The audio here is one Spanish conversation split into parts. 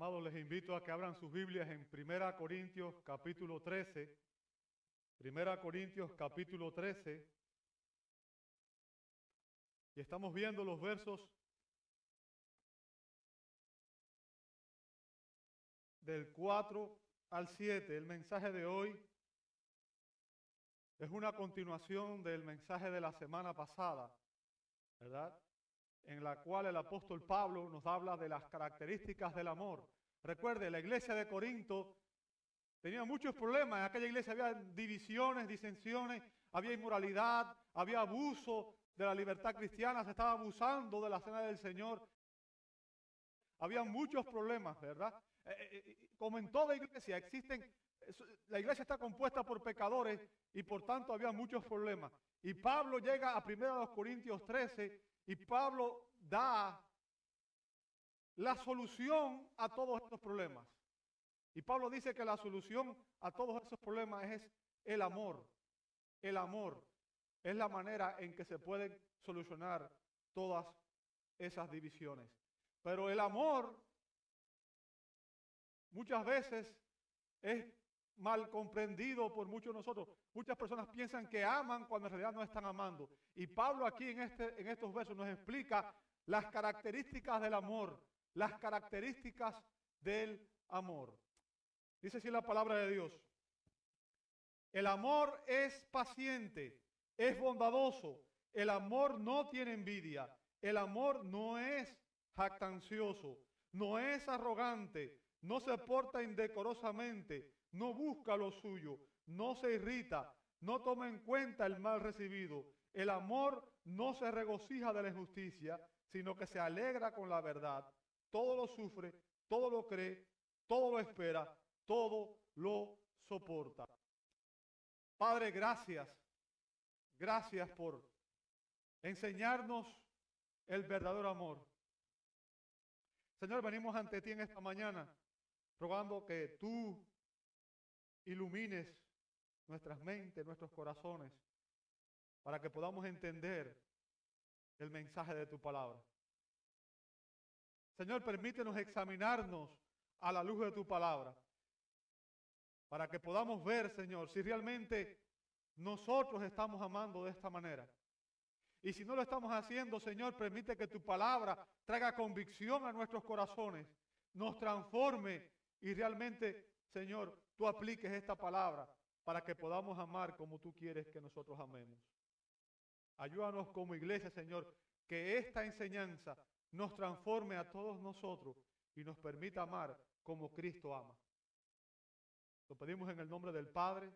Amados, les invito a que abran sus Biblias en 1 Corintios capítulo 13. 1 Corintios capítulo 13. Y estamos viendo los versos del 4 al 7. El mensaje de hoy es una continuación del mensaje de la semana pasada, ¿verdad? En la cual el apóstol Pablo nos habla de las características del amor. Recuerde, la iglesia de Corinto tenía muchos problemas. En aquella iglesia había divisiones, disensiones, había inmoralidad, había abuso de la libertad cristiana, se estaba abusando de la cena del Señor. Había muchos problemas, ¿verdad? Eh, eh, eh, como en toda iglesia existen, la iglesia está compuesta por pecadores y por tanto había muchos problemas. Y Pablo llega a 1 Corintios 13 y Pablo da la solución a todos estos problemas. Y Pablo dice que la solución a todos esos problemas es el amor. El amor es la manera en que se pueden solucionar todas esas divisiones. Pero el amor muchas veces es mal comprendido por muchos de nosotros. Muchas personas piensan que aman cuando en realidad no están amando. Y Pablo aquí en, este, en estos versos nos explica las características del amor, las características del amor. Dice así la palabra de Dios. El amor es paciente, es bondadoso. El amor no tiene envidia. El amor no es jactancioso, no es arrogante, no se porta indecorosamente, no busca lo suyo, no se irrita, no toma en cuenta el mal recibido. El amor no se regocija de la injusticia, sino que se alegra con la verdad. Todo lo sufre, todo lo cree, todo lo espera, todo lo soporta. Padre, gracias. Gracias por enseñarnos el verdadero amor. Señor, venimos ante ti en esta mañana rogando que tú ilumines nuestras mentes, nuestros corazones, para que podamos entender el mensaje de tu palabra. Señor, permítenos examinarnos a la luz de tu palabra, para que podamos ver, Señor, si realmente nosotros estamos amando de esta manera. Y si no lo estamos haciendo, Señor, permite que tu palabra traiga convicción a nuestros corazones, nos transforme y realmente, Señor, tú apliques esta palabra para que podamos amar como tú quieres que nosotros amemos. Ayúdanos como iglesia, Señor, que esta enseñanza nos transforme a todos nosotros y nos permita amar como Cristo ama. Lo pedimos en el nombre del Padre,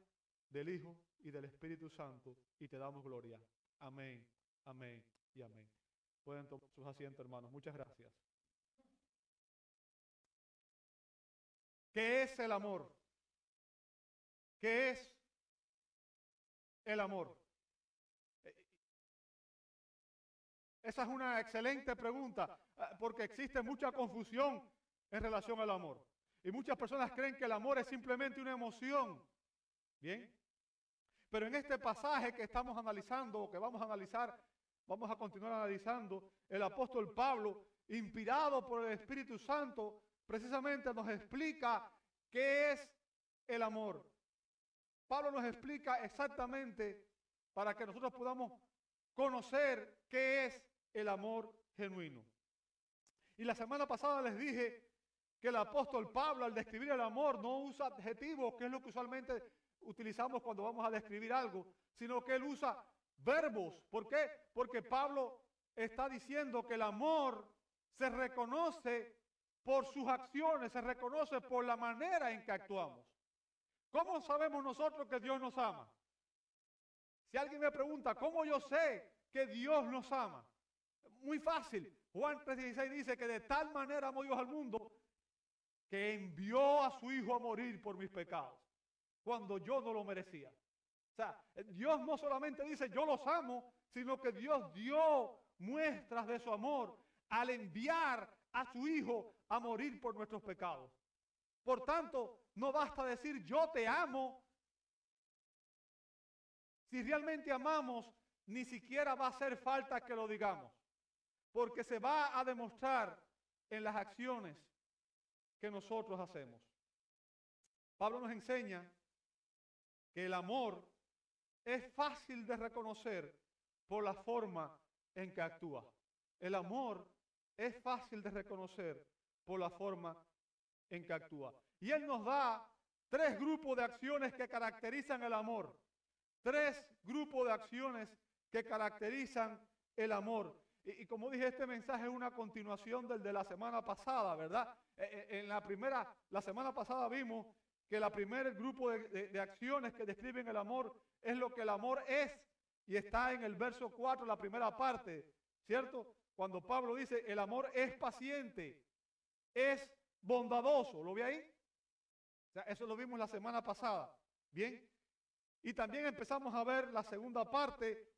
del Hijo y del Espíritu Santo y te damos gloria. Amén, amén y amén. Pueden tomar sus asientos, hermanos. Muchas gracias. ¿Qué es el amor? ¿Qué es el amor? Esa es una excelente pregunta, eh, porque existe mucha confusión en relación al amor. Y muchas personas creen que el amor es simplemente una emoción. Bien. Pero en este pasaje que estamos analizando, o que vamos a analizar, vamos a continuar analizando, el apóstol Pablo, inspirado por el Espíritu Santo, precisamente nos explica qué es el amor. Pablo nos explica exactamente para que nosotros podamos conocer qué es el amor genuino. Y la semana pasada les dije que el apóstol Pablo al describir el amor no usa adjetivos, que es lo que usualmente utilizamos cuando vamos a describir algo, sino que él usa verbos. ¿Por qué? Porque Pablo está diciendo que el amor se reconoce por sus acciones, se reconoce por la manera en que actuamos. ¿Cómo sabemos nosotros que Dios nos ama? Si alguien me pregunta, ¿cómo yo sé que Dios nos ama? Muy fácil. Juan 3:16 dice que de tal manera amó Dios al mundo que envió a su Hijo a morir por mis pecados, cuando yo no lo merecía. O sea, Dios no solamente dice yo los amo, sino que Dios dio muestras de su amor al enviar a su Hijo a morir por nuestros pecados. Por tanto, no basta decir yo te amo. Si realmente amamos, ni siquiera va a hacer falta que lo digamos, porque se va a demostrar en las acciones que nosotros hacemos. Pablo nos enseña que el amor es fácil de reconocer por la forma en que actúa. El amor es fácil de reconocer por la forma en que actúa. Y Él nos da tres grupos de acciones que caracterizan el amor. Tres grupos de acciones que caracterizan el amor. Y, como dije, este mensaje es una continuación del de la semana pasada, ¿verdad? Eh, eh, en la primera, la semana pasada vimos que el primer grupo de, acciones que describen el amor es lo que el amor es. Y está en el verso 4, la primera parte, ¿cierto? Cuando Pablo dice, el amor es paciente, es bondadoso. ¿Lo ve ahí? Eso lo vimos la semana pasada. Bien. Y también empezamos a ver la segunda parte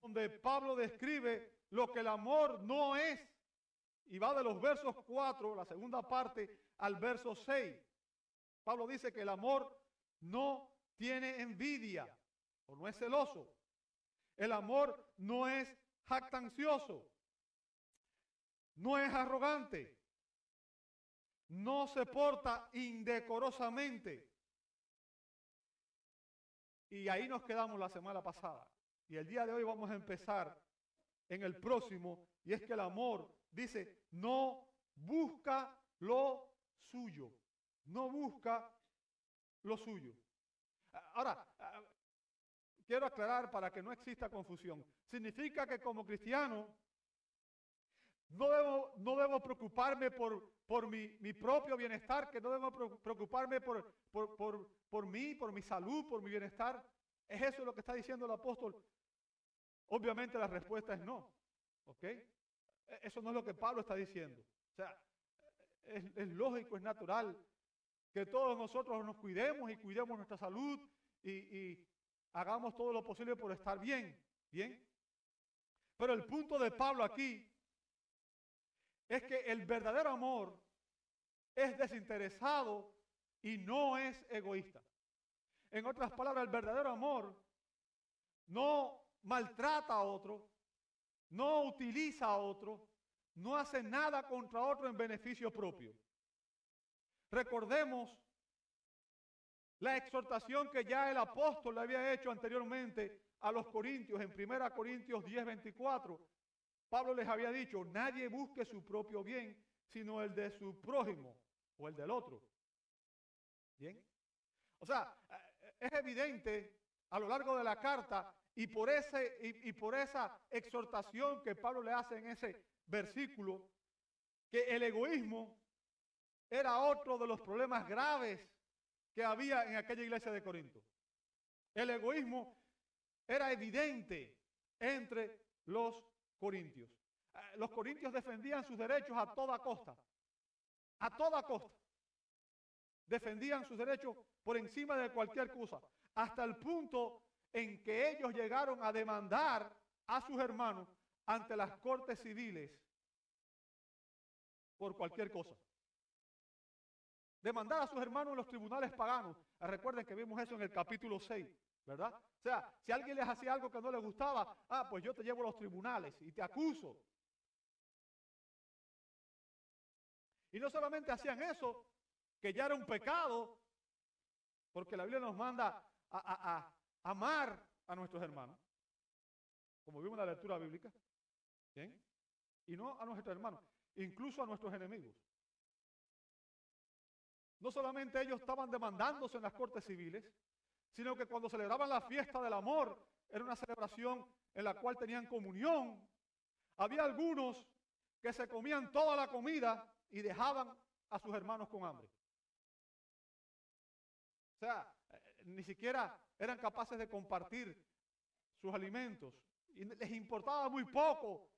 donde Pablo describe lo que el amor no es. Y va de los versos 4, la segunda parte, al verso 6. Pablo dice que el amor no tiene envidia o no es celoso. El amor no es jactancioso. No es arrogante. No se porta indecorosamente. Y ahí nos quedamos la semana pasada. Y el día de hoy vamos a empezar en el próximo. Y es que el amor, dice, no busca lo suyo. No busca lo suyo. Ahora, quiero aclarar para que no exista confusión. Significa que como cristiano no debo, no preocuparme por, por mi, mi, propio bienestar, que no debo preocuparme por, por, por, por mí, por mi salud, por mi bienestar. ¿Es eso lo que está diciendo el apóstol? Obviamente la respuesta es no. ¿Ok? E, eso no es lo que Pablo está diciendo. O sea, es, lógico, es natural que todos nosotros nos cuidemos y cuidemos nuestra salud y, y hagamos todo lo posible por estar bien. Bien. Pero el punto de Pablo aquí es que el verdadero amor es desinteresado y no es egoísta. En otras palabras, el verdadero amor no maltrata a otro, no utiliza a otro, no hace nada contra otro en beneficio propio. Recordemos la exhortación que ya el apóstol le había hecho anteriormente a los corintios en 1 Corintios 10, 24. Pablo les había dicho, nadie busque su propio bien, sino el de su prójimo o el del otro. Bien. O sea, es evidente a lo largo de la carta y por, ese, y, por esa exhortación que Pablo le hace en ese versículo, que el egoísmo era otro de los problemas graves que había en aquella iglesia de Corinto. El egoísmo era evidente entre los corintios. Eh, los corintios defendían sus derechos a toda costa. A toda costa. Defendían sus derechos por encima de cualquier cosa. Hasta el punto en que ellos llegaron a demandar a sus hermanos ante las cortes civiles por cualquier cosa. Demandar a sus hermanos en los tribunales paganos. Recuerden que vimos eso en el capítulo 6, ¿verdad? O sea, si alguien les hacía algo que no les gustaba, ah, pues yo te llevo a los tribunales y te acuso. Y no solamente hacían eso, que ya era un pecado, porque la Biblia nos manda a, amar a nuestros hermanos, como vimos en la lectura bíblica, ¿bien? y no a nuestros hermanos, incluso a nuestros enemigos. No solamente ellos estaban demandándose en las cortes civiles, sino que cuando celebraban la fiesta del amor, era una celebración en la cual tenían comunión. Había algunos que se comían toda la comida y dejaban a sus hermanos con hambre. O sea, ni siquiera eran capaces de compartir sus alimentos. Y les importaba muy poco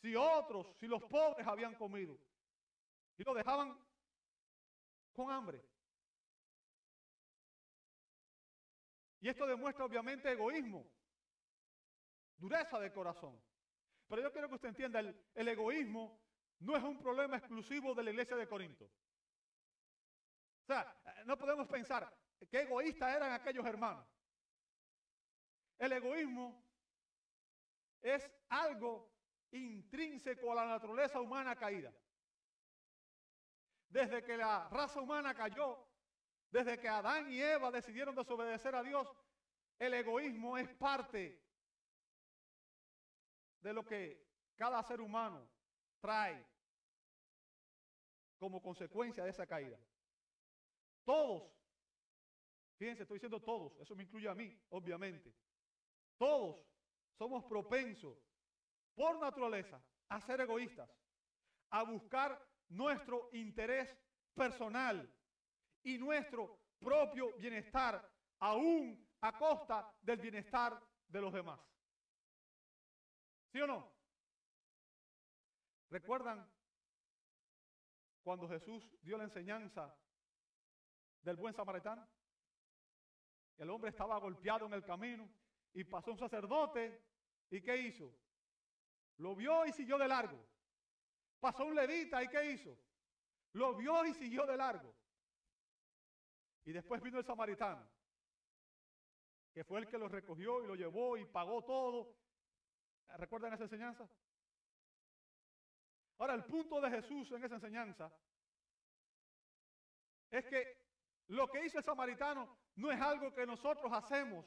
si otros, si los pobres habían comido. Y lo dejaban con hambre. Y esto demuestra obviamente egoísmo, dureza de corazón. Pero yo quiero que usted entienda, el, el egoísmo no es un problema exclusivo de la iglesia de Corinto. O sea, no podemos pensar, Qué egoístas eran aquellos hermanos. El egoísmo es algo intrínseco a la naturaleza humana caída. desde que la raza humana cayó, desde que Adán y Eva decidieron desobedecer a Dios, el egoísmo es parte de lo que cada ser humano trae como consecuencia de esa caída. Todos, fíjense, estoy diciendo todos, eso me incluye a mí, obviamente. Todos somos propensos por naturaleza a ser egoístas, a buscar nuestro interés personal y nuestro propio bienestar, aún a costa del bienestar de los demás. ¿Sí o no? ¿Recuerdan cuando Jesús dio la enseñanza del buen samaritano? El hombre estaba golpeado en el camino y pasó un sacerdote y ¿qué hizo? Lo vio y siguió de largo. Pasó un levita y ¿qué hizo? Lo vio y siguió de largo. Y después vino el samaritano, que fue el que lo recogió y lo llevó y pagó todo. ¿Recuerdan esa enseñanza? Ahora, el punto de Jesús en esa enseñanza es que lo que hizo el samaritano no es algo que nosotros hacemos.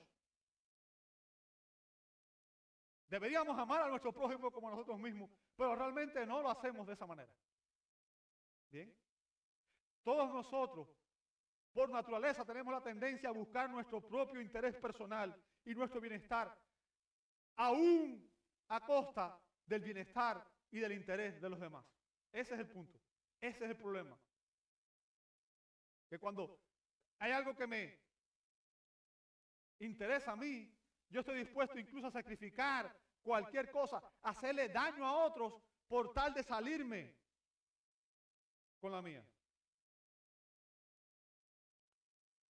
Deberíamos amar a nuestro prójimo como a nosotros mismos, pero realmente no lo hacemos de esa manera. Bien. Todos nosotros, por naturaleza, tenemos la tendencia a buscar nuestro propio interés personal y nuestro bienestar, aún a costa del bienestar y del interés de los demás. Ese es el punto. Ese es el problema. Que cuando hay algo que me interesa a mí, yo estoy dispuesto incluso a sacrificar cualquier cosa, hacerle daño a otros por tal de salirme con la mía.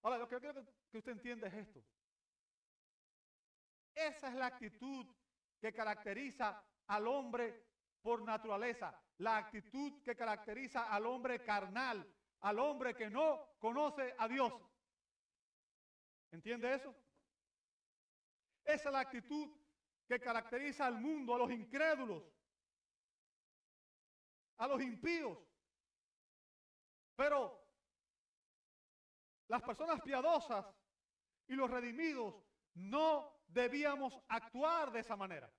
Ahora, lo que quiero que usted entienda es esto. Esa es la actitud que caracteriza al hombre por naturaleza, la actitud que caracteriza al hombre carnal, al hombre que no conoce a Dios. ¿Entiende eso? Esa es la actitud que caracteriza al mundo, a los incrédulos, a los impíos. Pero las personas piadosas y los redimidos no debíamos actuar de esa manera.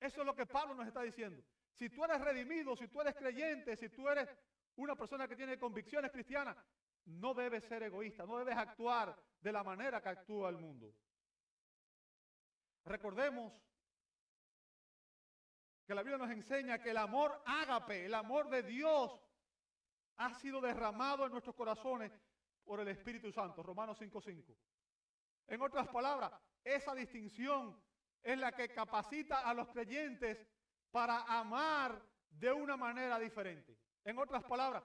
Eso es lo que Pablo nos está diciendo. Si tú eres redimido, si tú eres creyente, si tú eres una persona que tiene convicciones cristianas, no debes ser egoísta, no debes actuar de la manera que actúa el mundo. Recordemos que la Biblia nos enseña que el amor ágape, el amor de Dios, ha sido derramado en nuestros corazones por el Espíritu Santo, Romanos 5.5. En otras palabras, esa distinción es la que capacita a los creyentes para amar de una manera diferente. En otras palabras,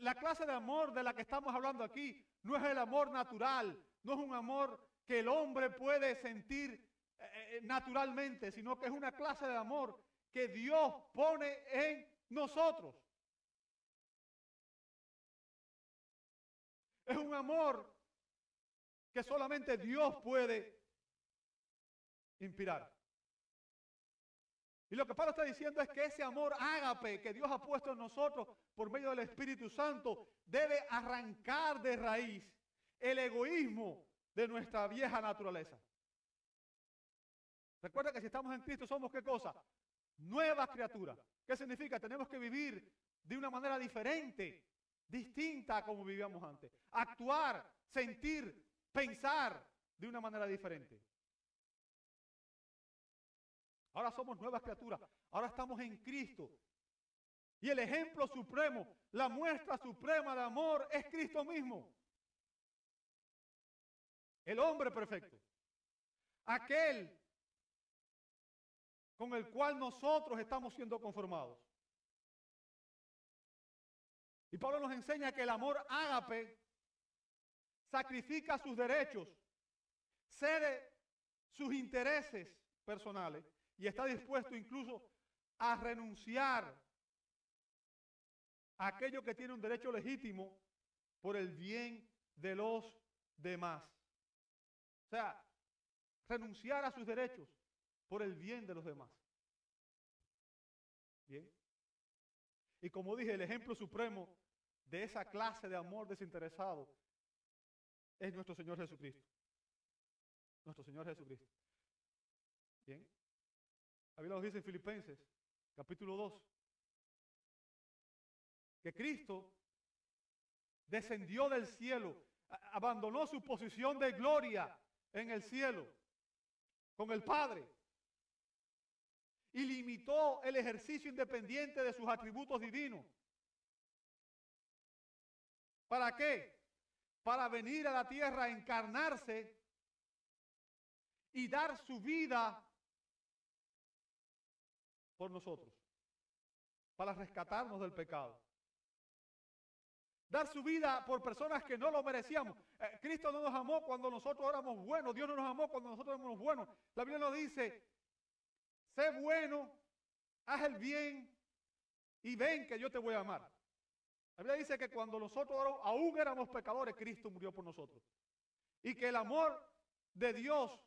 la clase de amor de la que estamos hablando aquí no es el amor natural, no es un amor que el hombre puede sentir eh, eh, naturalmente, sino que es una clase de amor que Dios pone en nosotros. Es un amor que solamente Dios puede inspirar. Y lo que Pablo está diciendo es que ese amor ágape que Dios ha puesto en nosotros por medio del Espíritu Santo debe arrancar de raíz el egoísmo de nuestra vieja naturaleza. Recuerda que si estamos en Cristo somos qué cosa? Nuevas criaturas. ¿Qué significa? Tenemos que vivir de una manera diferente, distinta a como vivíamos antes. Actuar, sentir, pensar de una manera diferente. Ahora somos nuevas criaturas. Ahora estamos en Cristo. Y el ejemplo supremo, la muestra suprema de amor es Cristo mismo. El hombre perfecto. Aquel con el cual nosotros estamos siendo conformados. Y Pablo nos enseña que el amor ágape sacrifica sus derechos, cede sus intereses personales y está dispuesto incluso a renunciar a aquello que tiene un derecho legítimo por el bien de los demás. O sea, renunciar a sus derechos por el bien de los demás. Bien. Y como dije, el ejemplo supremo de esa clase de amor desinteresado es nuestro Señor Jesucristo. Nuestro Señor Jesucristo. Bien. La Biblia nos dice en Filipenses, capítulo 2, que Cristo descendió del cielo, abandonó su posición de gloria en el cielo con el Padre y limitó el ejercicio independiente de sus atributos divinos. ¿Para qué? Para venir a la tierra a encarnarse y dar su vida por nosotros, para rescatarnos del pecado. Dar su vida por personas que no lo merecíamos. Eh, Cristo no nos amó cuando nosotros éramos buenos. Dios no nos amó cuando nosotros éramos buenos. La Biblia nos dice, sé bueno, haz el bien y ven que yo te voy a amar. La Biblia dice que cuando nosotros aún éramos pecadores, Cristo murió por nosotros. Y que el amor de Dios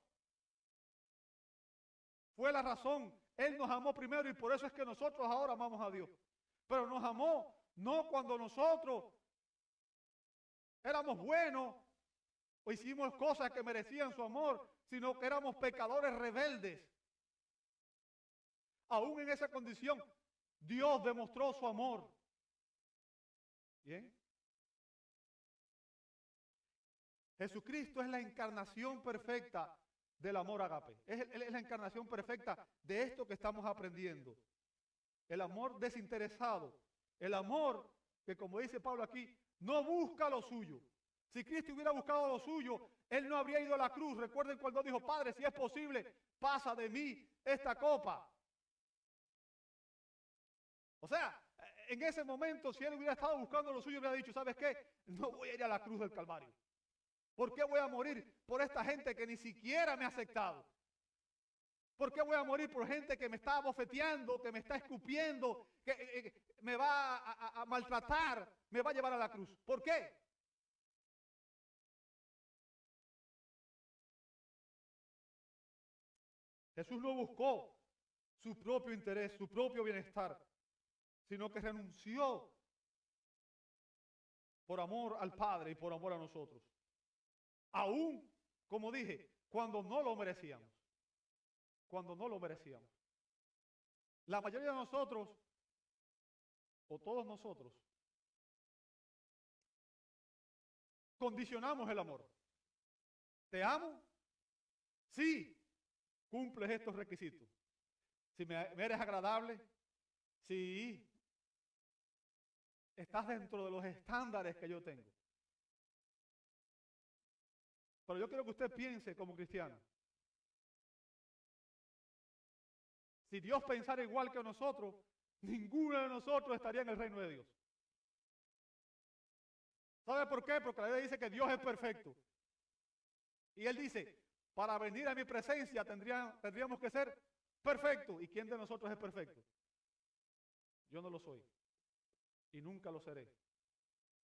fue la razón. Él nos amó primero y por eso es que nosotros ahora amamos a Dios. Pero nos amó no cuando nosotros éramos buenos o hicimos cosas que merecían su amor, sino que éramos pecadores rebeldes. Aún en esa condición, Dios demostró su amor. Bien. Jesucristo es la encarnación perfecta del amor agape. Es, es la encarnación perfecta de esto que estamos aprendiendo. El amor desinteresado. El amor que, como dice Pablo aquí, no busca lo suyo. Si Cristo hubiera buscado lo suyo, Él no habría ido a la cruz. Recuerden cuando dijo, Padre, si es posible, pasa de mí esta copa. O sea, en ese momento, si Él hubiera estado buscando lo suyo, hubiera dicho, ¿sabes qué? No voy a ir a la cruz del Calvario. ¿Por qué voy a morir por esta gente que ni siquiera me ha aceptado? ¿Por qué voy a morir por gente que me está bofeteando, que me está escupiendo, que eh, eh, me va a, maltratar, me va a llevar a la cruz? ¿Por qué? Jesús no buscó su propio interés, su propio bienestar, sino que renunció por amor al Padre y por amor a nosotros. Aún, como dije, cuando no lo merecíamos cuando no lo merecíamos. La mayoría de nosotros, o todos nosotros, condicionamos el amor. ¿Te amo? Sí, cumples estos requisitos. Si me, eres agradable, si estás dentro de los estándares que yo tengo. Pero yo quiero que usted piense como cristiano. Si Dios pensara igual que nosotros, ninguno de nosotros estaría en el reino de Dios. ¿Sabe por qué? Porque la Biblia dice que Dios es perfecto. Y Él dice, para venir a mi presencia tendríamos que ser perfectos. ¿Y quién de nosotros es perfecto? Yo no lo soy. Y nunca lo seré.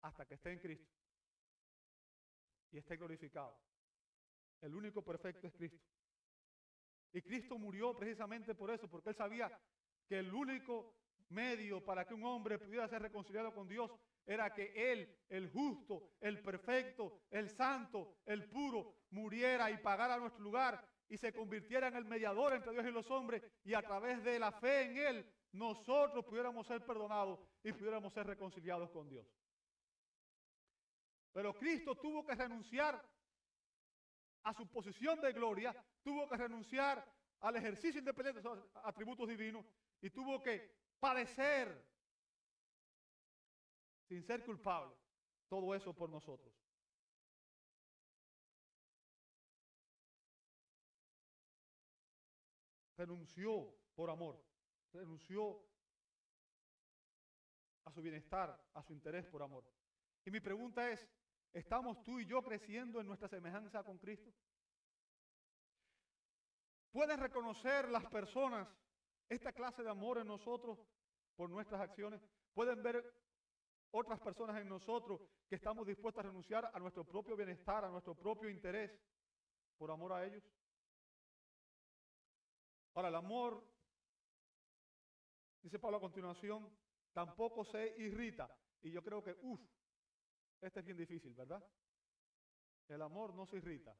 Hasta que esté en Cristo. Y esté glorificado. El único perfecto es Cristo. Y Cristo murió precisamente por eso, porque él sabía que el único medio para que un hombre pudiera ser reconciliado con Dios era que Él, el justo, el perfecto, el santo, el puro, muriera y pagara nuestro lugar y se convirtiera en el mediador entre Dios y los hombres y a través de la fe en Él nosotros pudiéramos ser perdonados y pudiéramos ser reconciliados con Dios. Pero Cristo tuvo que renunciar a su posición de gloria, tuvo que renunciar al ejercicio independiente de sus atributos divinos y tuvo que padecer sin ser culpable todo eso por nosotros. Renunció por amor, renunció a su bienestar, a su interés por amor. Y mi pregunta es, ¿Estamos tú y yo creciendo en nuestra semejanza con Cristo? ¿Pueden reconocer las personas esta clase de amor en nosotros por nuestras acciones? ¿Pueden ver otras personas en nosotros que estamos dispuestos a renunciar a nuestro propio bienestar, a nuestro propio interés por amor a ellos? Para el amor Dice Pablo a continuación, tampoco se irrita. Y yo creo que, uff, este es bien difícil, ¿verdad? El amor no se irrita.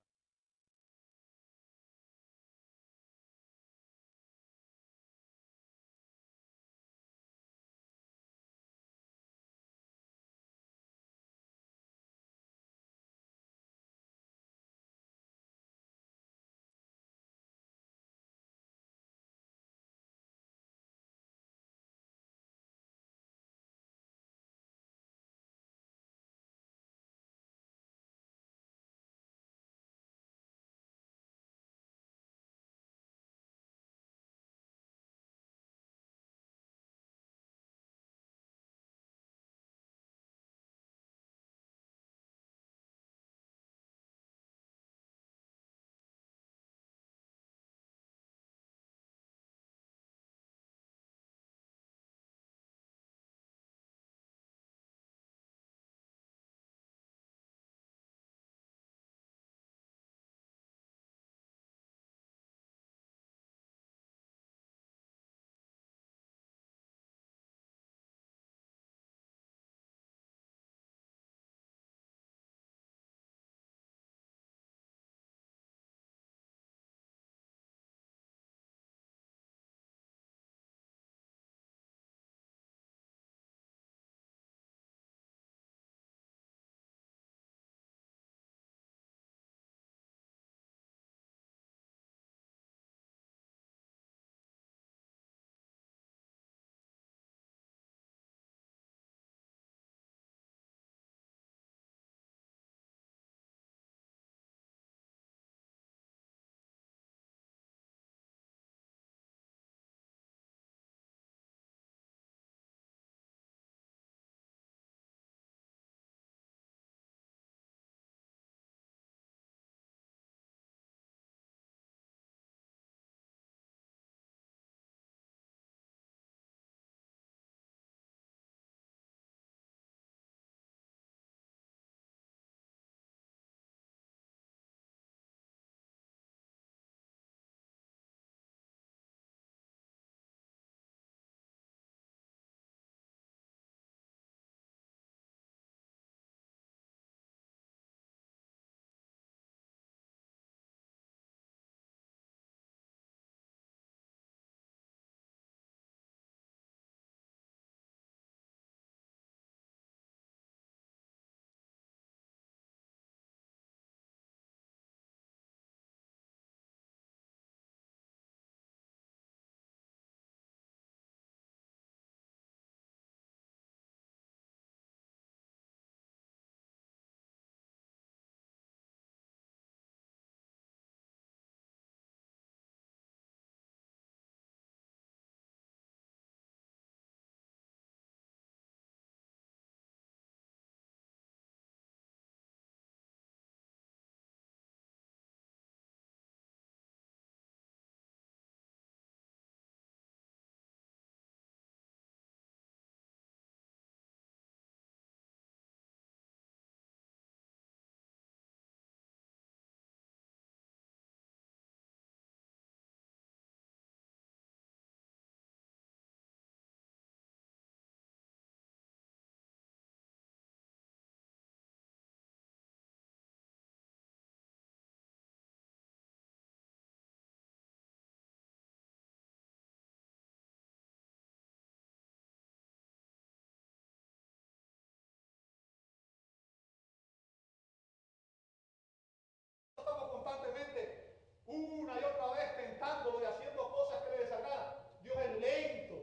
Una y otra vez tentándolo y haciendo cosas que le desagradan. Dios es lento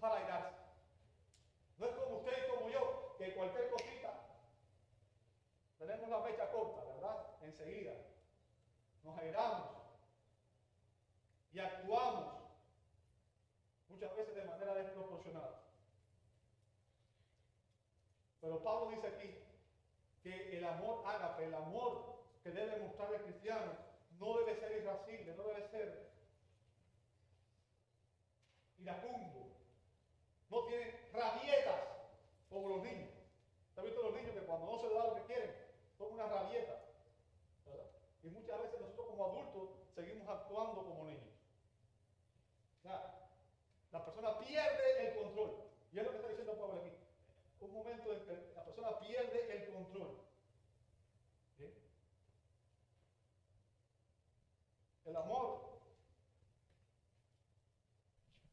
para airarse. No es como usted y como yo, que cualquier cosita tenemos la fecha corta, ¿verdad? Enseguida. Nos airamos y actuamos muchas veces de manera desproporcionada. Pero Pablo dice aquí que el amor ágape, el amor que debe mostrar el cristiano, no debe ser irascible, no debe ser iracundo. No tiene rabietas como los niños. ¿Has visto los niños que cuando no se les da lo que quieren, son una rabieta? Y muchas veces nosotros como adultos seguimos actuando como niños. Sea, la persona pierde el la persona pierde el control. El amor,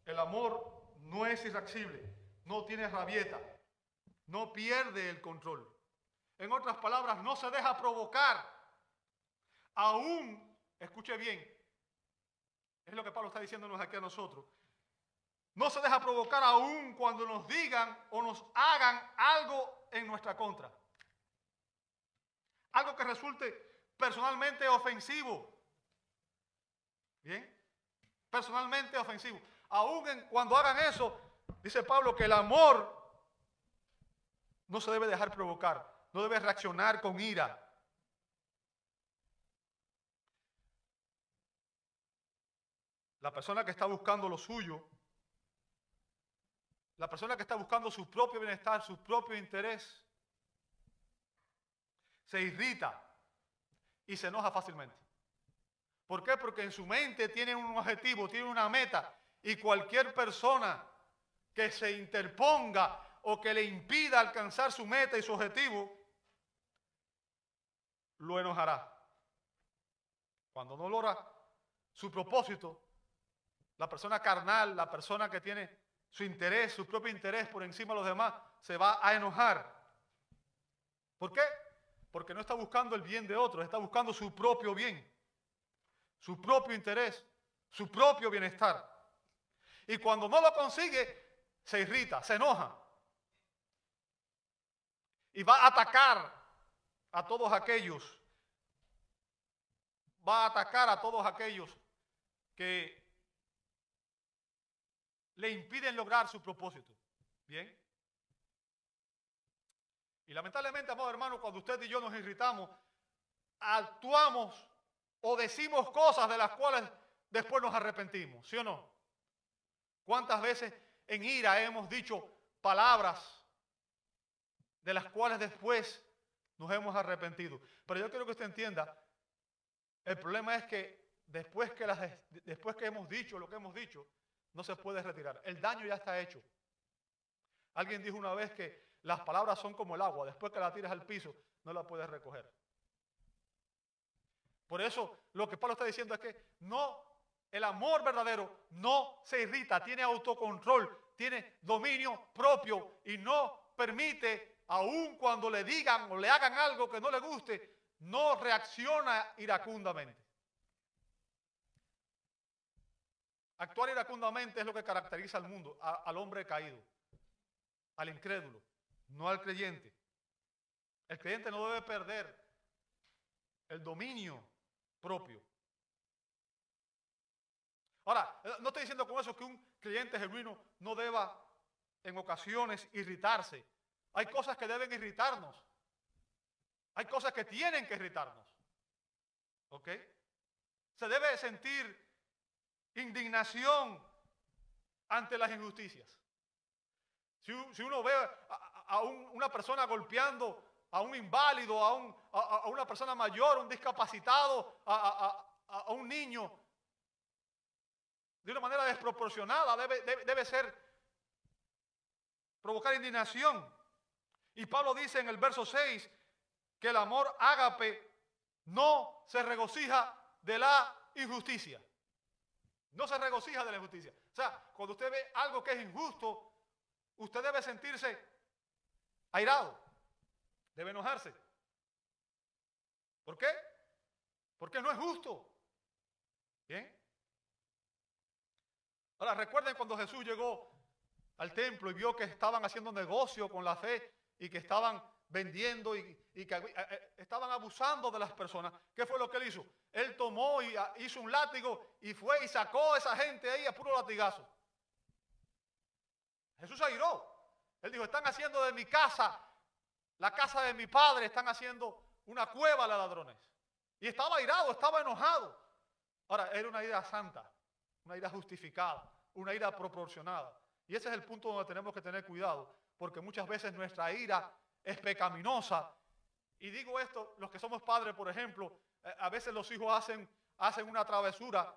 el amor no es irascible, no tiene rabieta, no pierde el control. En otras palabras, no se deja provocar. Aún, escuche bien, es lo que Pablo está diciéndonos aquí a nosotros. No se deja provocar aún cuando nos digan o nos hagan algo en nuestra contra. Algo que resulte personalmente ofensivo. Bien, personalmente ofensivo. Aún cuando hagan eso, dice Pablo que el amor no se debe dejar provocar, no debe reaccionar con ira. La persona que está buscando lo suyo, la persona que está buscando su propio bienestar, su propio interés, se irrita y se enoja fácilmente. ¿Por qué? Porque en su mente tiene un objetivo, tiene una meta y cualquier persona que se interponga o que le impida alcanzar su meta y su objetivo, lo enojará. Cuando no logra su propósito, la persona carnal, la persona que tiene su interés, su propio interés por encima de los demás, se va a enojar. ¿Por qué? Porque no está buscando el bien de otros, está buscando su propio bien, su propio interés, su propio bienestar. Y cuando no lo consigue, se irrita, se enoja. Y va a atacar a todos aquellos, va a atacar a todos aquellos que le impiden lograr su propósito. ¿Bien? Y lamentablemente, amado hermano, cuando usted y yo nos irritamos, actuamos o decimos cosas de las cuales después nos arrepentimos, ¿sí o no? ¿Cuántas veces en ira hemos dicho palabras de las cuales después nos hemos arrepentido? Pero yo quiero que usted entienda, el problema es que después que, las, después que hemos dicho lo que hemos dicho, no se puede retirar. El daño ya está hecho. Alguien dijo una vez que las palabras son como el agua, después que la tiras al piso, no la puedes recoger. Por eso lo que Pablo está diciendo es que no, el amor verdadero no se irrita, tiene autocontrol, tiene dominio propio y no permite, aun cuando le digan o le hagan algo que no le guste, no reacciona iracundamente. Actuar iracundamente es lo que caracteriza al mundo, al hombre caído, al incrédulo, no al creyente. El creyente no debe perder el dominio propio. Ahora, no estoy diciendo con eso que un creyente genuino no deba en ocasiones irritarse. Hay cosas que deben irritarnos. Hay cosas que tienen que irritarnos. ¿Ok? Se debe sentir indignación ante las injusticias. Si, uno ve a, una persona golpeando a un inválido, a, una persona mayor, un discapacitado, a, un niño, de una manera desproporcionada, debe, debe ser provocar indignación. Y Pablo dice en el verso 6 que el amor ágape no se regocija de la injusticia. No se regocija de la injusticia. O sea, cuando usted ve algo que es injusto, usted debe sentirse airado, debe enojarse. ¿Por qué? Porque no es justo. ¿Bien? Ahora, recuerden cuando Jesús llegó al templo y vio que estaban haciendo negocio con la fe y que estaban vendiendo y, que eh, eh, estaban abusando de las personas. ¿Qué fue lo que él hizo? Él tomó y ah, hizo un látigo y fue y sacó a esa gente ahí a puro latigazo. Jesús se airó. Él dijo, están haciendo de mi casa, la casa de mi padre, están haciendo una cueva de ladrones. Y estaba airado, estaba enojado. Ahora, era una ira santa, una ira justificada, una ira proporcionada. Y ese es el punto donde tenemos que tener cuidado, porque muchas veces nuestra ira es pecaminosa. Y digo esto, los que somos padres, por ejemplo, eh, a veces los hijos hacen, hacen una travesura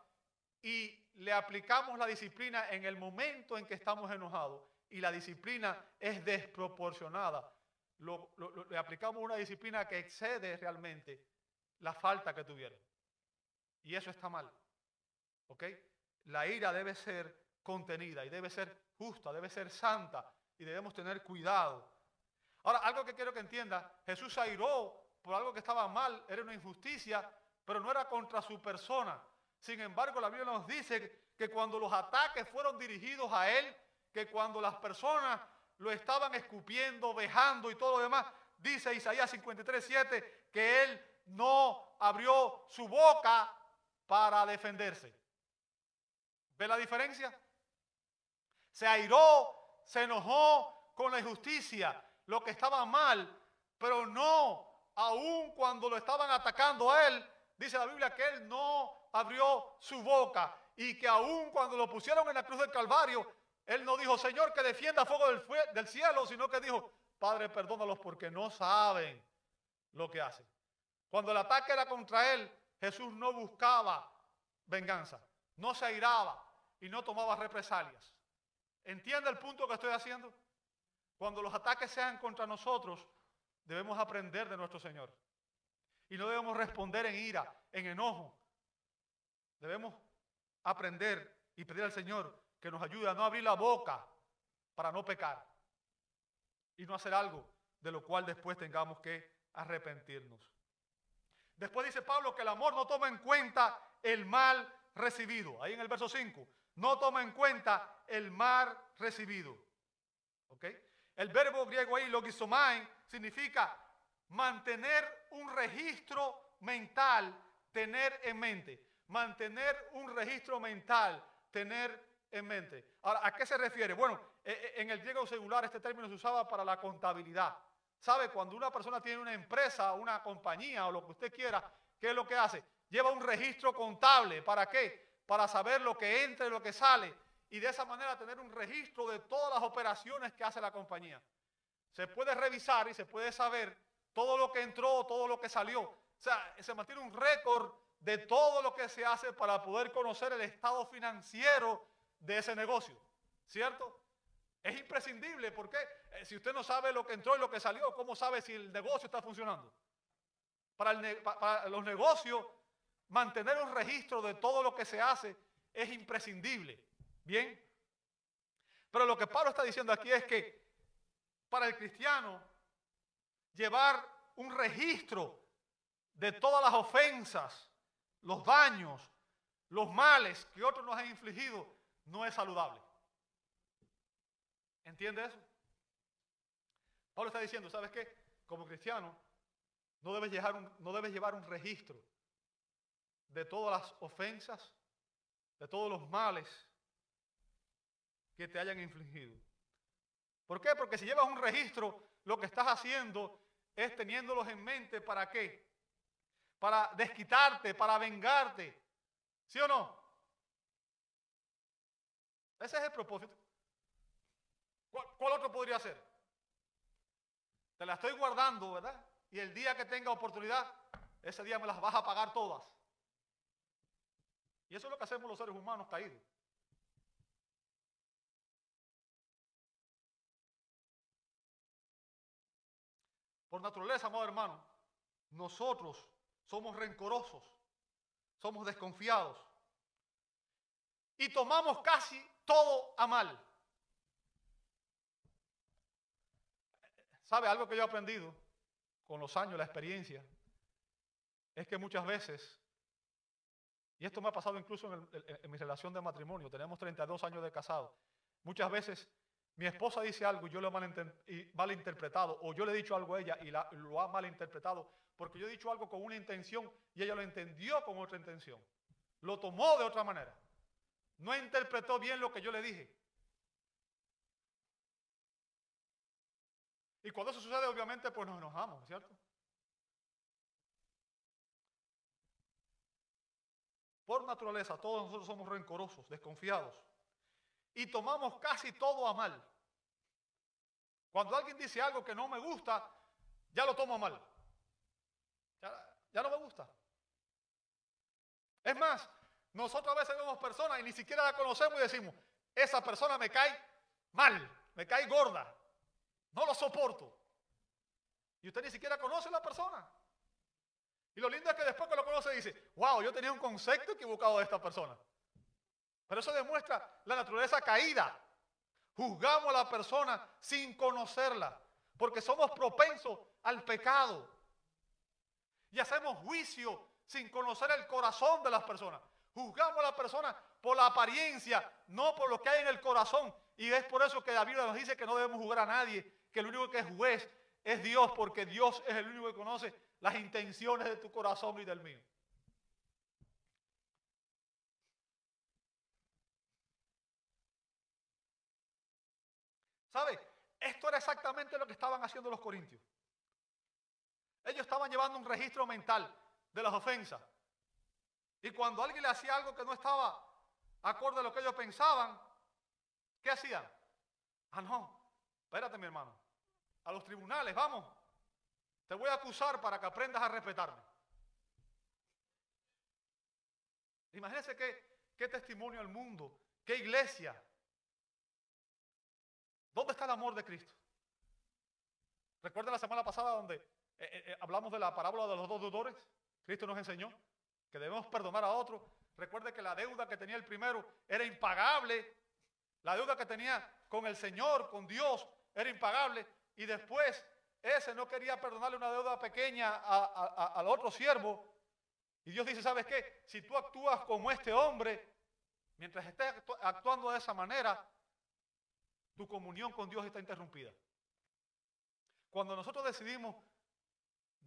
y le aplicamos la disciplina en el momento en que estamos enojados y la disciplina es desproporcionada. Le aplicamos una disciplina que excede realmente la falta que tuvieron. Y eso está mal. ¿Ok? La ira debe ser contenida y debe ser justa, debe ser santa y debemos tener cuidado. Ahora, algo que quiero que entienda, Jesús airó por algo que estaba mal, era una injusticia, pero no era contra su persona. Sin embargo, la Biblia nos dice que cuando los ataques fueron dirigidos a él, que cuando las personas lo estaban escupiendo, vejando y todo lo demás, dice Isaías 53, 7, que él no abrió su boca para defenderse. ¿Ve la diferencia? Se airó, se enojó con la injusticia, lo que estaba mal, pero no, aun cuando lo estaban atacando a él, dice la Biblia que él no abrió su boca y que aun cuando lo pusieron en la cruz del Calvario, él no dijo, Señor, que defienda fuego del, del cielo, sino que dijo, Padre, perdónalos porque no saben lo que hacen. Cuando el ataque era contra él, Jesús no buscaba venganza, no se airaba y no tomaba represalias. ¿Entiende el punto que estoy haciendo? Cuando los ataques sean contra nosotros, debemos aprender de nuestro Señor. Y no debemos responder en ira, en enojo. Debemos aprender y pedir al Señor que nos ayude a no abrir la boca para no pecar y no hacer algo de lo cual después tengamos que arrepentirnos. Después dice Pablo que el amor no toma en cuenta el mal recibido. Ahí en el verso 5, no toma en cuenta el mal recibido. ¿Ok? El verbo griego ahí, logisomai, significa mantener un registro mental, tener en mente. Mantener un registro mental, tener en mente. Ahora, ¿a qué se refiere? Bueno, e, e, en el griego singular este término se usaba para la contabilidad. ¿Sabe? Cuando una persona tiene una empresa, una compañía o lo que usted quiera, ¿qué es lo que hace? Lleva un registro contable. ¿Para qué? Para saber lo que entra y lo que sale. Y de esa manera tener un registro de todas las operaciones que hace la compañía. Se puede revisar y se puede saber todo lo que entró, todo lo que salió. O sea, se mantiene un récord de todo lo que se hace para poder conocer el estado financiero de ese negocio. ¿Cierto? Es imprescindible porque eh, si usted no sabe lo que entró y lo que salió, ¿cómo sabe si el negocio está funcionando? Para, los negocios, mantener un registro de todo lo que se hace es imprescindible. ¿Bien? Pero lo que Pablo está diciendo aquí es que para el cristiano llevar un registro de todas las ofensas, los daños, los males que otros nos han infligido no es saludable. ¿Entiende eso? Pablo está diciendo, ¿sabes qué? Como cristiano, no debes, llevar un, no debes llevar un registro de todas las ofensas, de todos los males que te hayan infligido. ¿Por qué? Porque si llevas un registro, lo que estás haciendo es teniéndolos en mente para qué? Para desquitarte, para vengarte. ¿Sí o no? Ese es el propósito. ¿Cuál, otro podría ser? Te la estoy guardando, ¿verdad? Y el día que tenga oportunidad, ese día me las vas a pagar todas. Y eso es lo que hacemos los seres humanos caídos. Por naturaleza, amado hermano, nosotros somos rencorosos, somos desconfiados y tomamos casi todo a mal. ¿Sabe algo que yo he aprendido con los años, la experiencia? Es que muchas veces, y esto me ha pasado incluso en, mi relación de matrimonio, tenemos 32 años de casado, muchas veces mi esposa dice algo y yo lo he malinterpretado, o yo le he dicho algo a ella y lo ha malinterpretado, porque yo he dicho algo con una intención y ella lo entendió con otra intención. Lo tomó de otra manera. No interpretó bien lo que yo le dije. Y cuando eso sucede, obviamente, pues nos enojamos, ¿cierto? Por naturaleza, todos nosotros somos rencorosos, desconfiados. Y tomamos casi todo a mal. Cuando alguien dice algo que no me gusta, ya lo tomo mal. Ya, ya no me gusta. Es más, nosotros a veces vemos personas y ni siquiera la conocemos y decimos, esa persona me cae mal, me cae gorda. No lo soporto. Y usted ni siquiera conoce a la persona. Y lo lindo es que después que lo conoce dice, wow, yo tenía un concepto equivocado de esta persona. Pero eso demuestra la naturaleza caída. Juzgamos a la persona sin conocerla, porque somos propensos al pecado. Y hacemos juicio sin conocer el corazón de las personas. Juzgamos a la persona por la apariencia, no por lo que hay en el corazón. Y es por eso que David nos dice que no debemos juzgar a nadie, que el único que es juez es Dios, porque Dios es el único que conoce las intenciones de tu corazón y del mío. ¿Sabe? Esto era exactamente lo que estaban haciendo los corintios. Ellos estaban llevando un registro mental de las ofensas. Y cuando alguien le hacía algo que no estaba acorde a lo que ellos pensaban, ¿qué hacían? Ah, no, espérate mi hermano. A los tribunales, vamos. Te voy a acusar para que aprendas a respetarme. Imagínense qué, qué testimonio al mundo, qué iglesia. ¿Dónde está el amor de Cristo? ¿Recuerda la semana pasada donde eh, eh, eh, hablamos de la parábola de los dos deudores? Cristo nos enseñó que debemos perdonar a otro. Recuerde que la deuda que tenía el primero era impagable. La deuda que tenía con el Señor, con Dios, era impagable. Y después ese no quería perdonarle una deuda pequeña al otro siervo. Y Dios dice, ¿sabes qué? Si tú actúas como este hombre, mientras estés actuando de esa manera, tu comunión con Dios está interrumpida. Cuando nosotros decidimos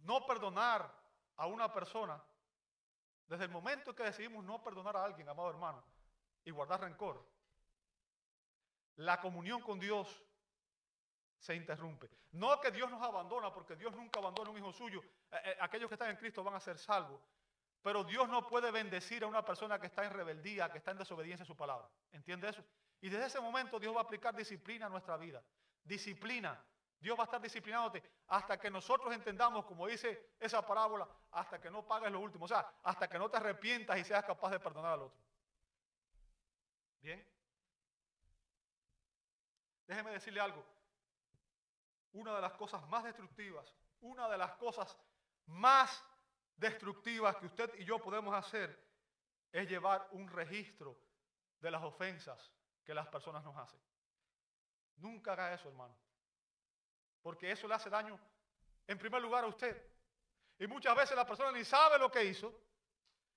no perdonar a una persona, desde el momento que decidimos no perdonar a alguien, amado hermano, y guardar rencor, la comunión con Dios se interrumpe. No que Dios nos abandona, porque Dios nunca abandona a un hijo suyo. Eh, eh, aquellos que están en Cristo van a ser salvos. Pero Dios no puede bendecir a una persona que está en rebeldía, que está en desobediencia a su palabra. ¿Entiende eso? Y desde ese momento Dios va a aplicar disciplina a nuestra vida. Disciplina. Dios va a estar disciplinándote hasta que nosotros entendamos, como dice esa parábola, hasta que no pagues lo último. O sea, hasta que no te arrepientas y seas capaz de perdonar al otro. Bien. Déjeme decirle algo una de las cosas más destructivas, una de las cosas más destructivas que usted y yo podemos hacer es llevar un registro de las ofensas que las personas nos hacen. Nunca haga eso, hermano. Porque eso le hace daño, en primer lugar, a usted. Y muchas veces la persona ni sabe lo que hizo.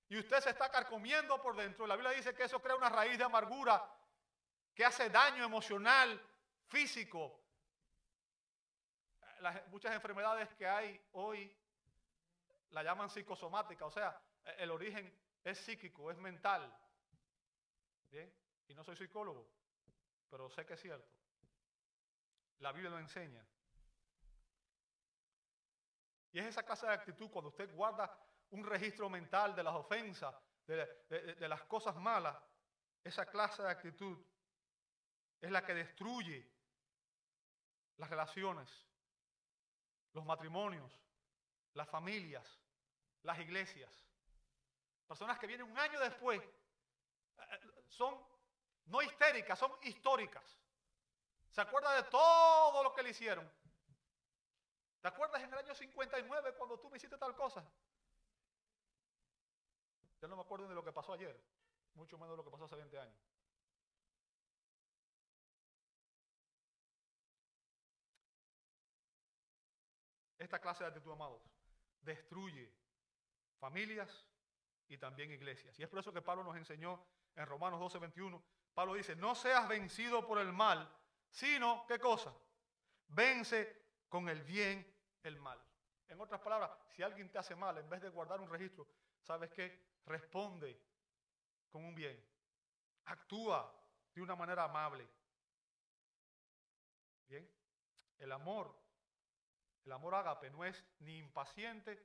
Y usted se está carcomiendo por dentro. La Biblia dice que eso crea una raíz de amargura que hace daño emocional, físico, muchas enfermedades que hay hoy la llaman psicosomática, o sea, el origen es psíquico, es mental. Y no soy psicólogo, pero sé que es cierto. La Biblia lo enseña. Y es esa clase de actitud cuando usted guarda un registro mental de las ofensas, de las cosas malas, esa clase de actitud es la que destruye las relaciones los matrimonios, las familias, las iglesias. Personas que vienen un año después eh, son no histéricas, son históricas. ¿Se acuerda de todo lo que le hicieron? ¿Te acuerdas en el año 59 cuando tú me hiciste tal cosa? Yo no me acuerdo de lo que pasó ayer, mucho menos de lo que pasó hace 20 años. Esta clase de actitud, amados, destruye familias y también iglesias. Y es por eso que Pablo nos enseñó en Romanos 12, 21. Pablo dice, no seas vencido por el mal, sino, ¿qué cosa? Vence con el bien el mal. En otras palabras, si alguien te hace mal, en vez de guardar un registro, ¿sabes qué? Responde con un bien. Actúa de una manera amable. Bien. El amor el amor ágape no es ni impaciente,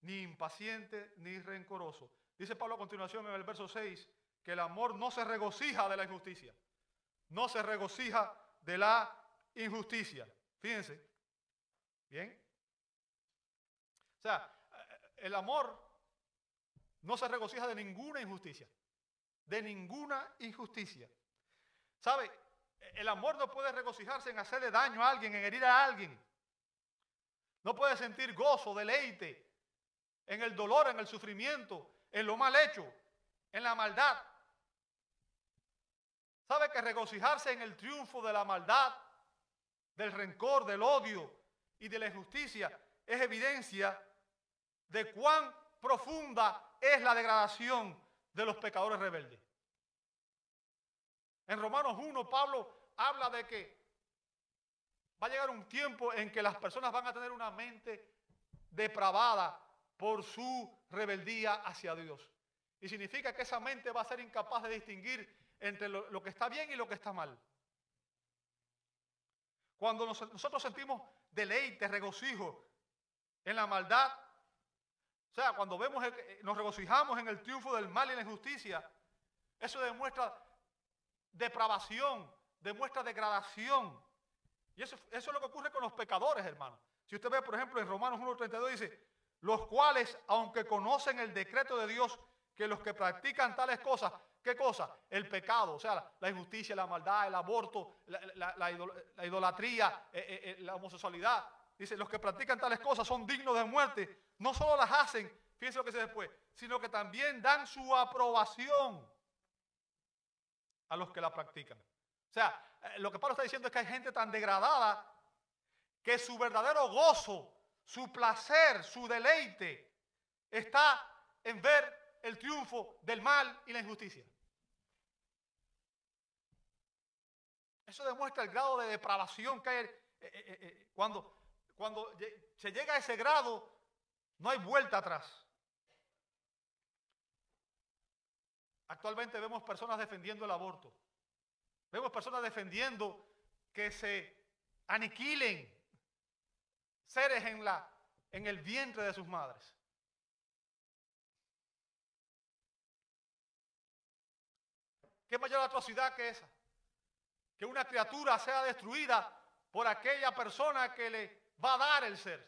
ni impaciente, ni rencoroso. Dice Pablo a continuación en el verso 6 que el amor no se regocija de la injusticia. No se regocija de la injusticia. Fíjense. Bien. O sea, el amor no se regocija de ninguna injusticia. De ninguna injusticia. ¿Sabe? El amor no puede regocijarse en hacerle daño a alguien, en herir a alguien. No puede sentir gozo, deleite en el dolor, en el sufrimiento, en lo mal hecho, en la maldad. ¿Sabe que regocijarse en el triunfo de la maldad, del rencor, del odio y de la injusticia es evidencia de cuán profunda es la degradación de los pecadores rebeldes? En Romanos 1, Pablo habla de que va a llegar un tiempo en que las personas van a tener una mente depravada por su rebeldía hacia Dios. Y significa que esa mente va a ser incapaz de distinguir entre lo, que está bien y lo que está mal. Cuando nosotros sentimos deleite, regocijo en la maldad, o sea, cuando vemos, nos regocijamos en el triunfo del mal y la injusticia, eso demuestra depravación, demuestra degradación. Y eso, eso es lo que ocurre con los pecadores, hermano. Si usted ve, por ejemplo, en Romanos 1.32 dice, los cuales, aunque conocen el decreto de Dios, que los que practican tales cosas, ¿qué cosa? El pecado, o sea, la injusticia, la maldad, el aborto, la, idolatría, eh, eh, eh, la homosexualidad. Dice, los que practican tales cosas son dignos de muerte. No solo las hacen, fíjense lo que dice después, sino que también dan su aprobación a los que la practican. O sea, lo que Pablo está diciendo es que hay gente tan degradada que su verdadero gozo, su placer, su deleite está en ver el triunfo del mal y la injusticia. Eso demuestra el grado de depravación que hay. Eh, eh, eh, cuando, cuando se llega a ese grado, no hay vuelta atrás. Actualmente vemos personas defendiendo el aborto. Vemos personas defendiendo que se aniquilen seres en, la, en el vientre de sus madres. ¿Qué mayor atrocidad que esa? Que una criatura sea destruida por aquella persona que le va a dar el ser.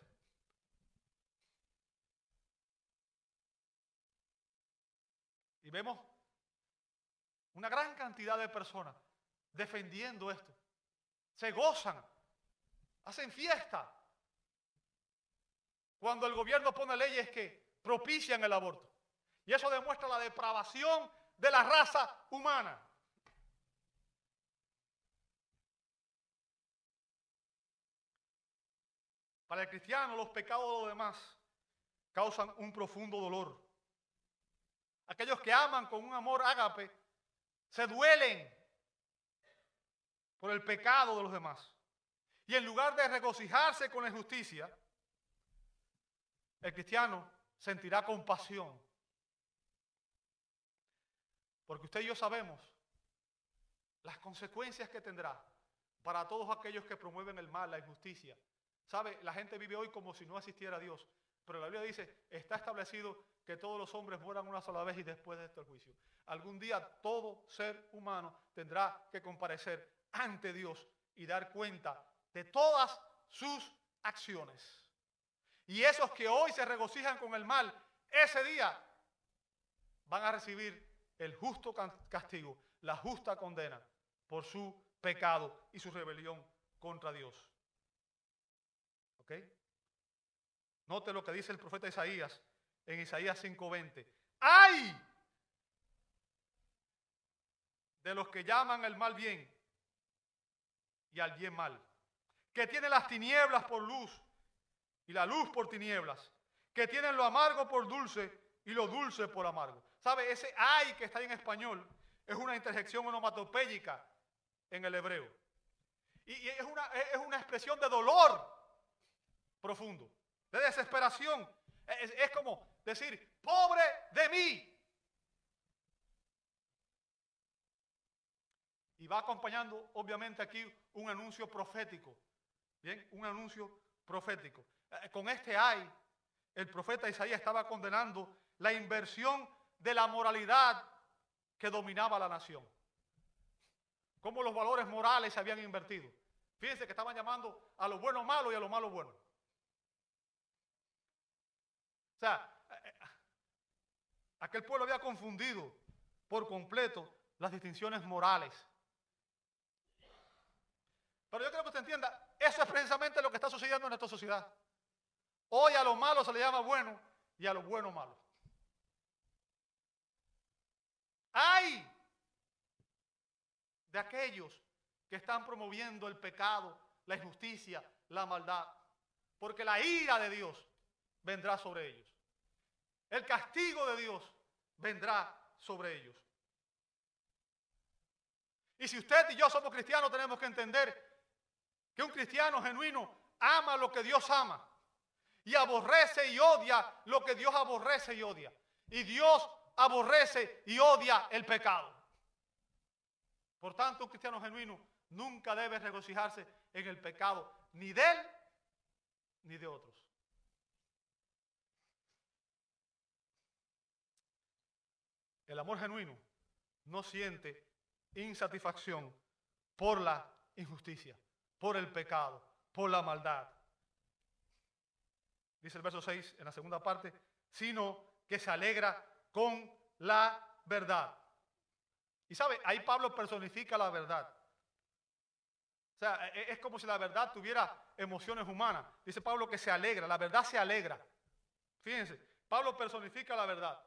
Y vemos una gran cantidad de personas defendiendo esto. Se gozan, hacen fiesta. Cuando el gobierno pone leyes que propician el aborto. Y eso demuestra la depravación de la raza humana. Para el cristiano los pecados de los demás causan un profundo dolor. Aquellos que aman con un amor ágape se duelen por el pecado de los demás. Y en lugar de regocijarse con la injusticia, el cristiano sentirá compasión. Porque usted y yo sabemos las consecuencias que tendrá para todos aquellos que promueven el mal, la injusticia. ¿Sabe? La gente vive hoy como si no existiera Dios. Pero la Biblia dice, está establecido que todos los hombres mueran una sola vez y después de esto el juicio. Algún día todo ser humano tendrá que comparecer ante Dios y dar cuenta de todas sus acciones. Y esos que hoy se regocijan con el mal, ese día van a recibir el justo castigo, la justa condena por su pecado y su rebelión contra Dios. Note lo que dice el profeta Isaías en Isaías 5:20. ¡Ay! De los que llaman el mal bien y al bien mal. Que tienen las tinieblas por luz y la luz por tinieblas. Que tienen lo amargo por dulce y lo dulce por amargo. ¿Sabe? Ese ay que está en español es una interjección onomatopéyica en el hebreo. Y, es, una, es una expresión de dolor profundo de desesperación. Es, como decir, pobre de mí. Y va acompañando, obviamente, aquí un anuncio profético. Bien, un anuncio profético. Eh, con este ay, el profeta Isaías estaba condenando la inversión de la moralidad que dominaba la nación. Cómo los valores morales se habían invertido. Fíjense que estaban llamando a lo bueno malo y a lo malo bueno. O sea, eh, aquel pueblo había confundido por completo las distinciones morales. Pero yo creo que usted entienda, eso es precisamente lo que está sucediendo en nuestra sociedad. Hoy a lo malo se le llama bueno y a lo bueno malo. Hay de aquellos que están promoviendo el pecado, la injusticia, la maldad, porque la ira de Dios vendrá sobre ellos. El castigo de Dios vendrá sobre ellos. Y si usted y yo somos cristianos, tenemos que entender que un cristiano genuino ama lo que Dios ama y aborrece y odia lo que Dios aborrece y odia. Y Dios aborrece y odia el pecado. Por tanto, un cristiano genuino nunca debe regocijarse en el pecado, ni de él ni de otros. El amor genuino no siente insatisfacción por la injusticia, por el pecado, por la maldad. Dice el verso 6 en la segunda parte, sino que se alegra con la verdad. Y sabe, ahí Pablo personifica la verdad. O sea, e, es como si la verdad tuviera emociones humanas. Dice Pablo que se alegra, la verdad se alegra. Fíjense, Pablo personifica la verdad.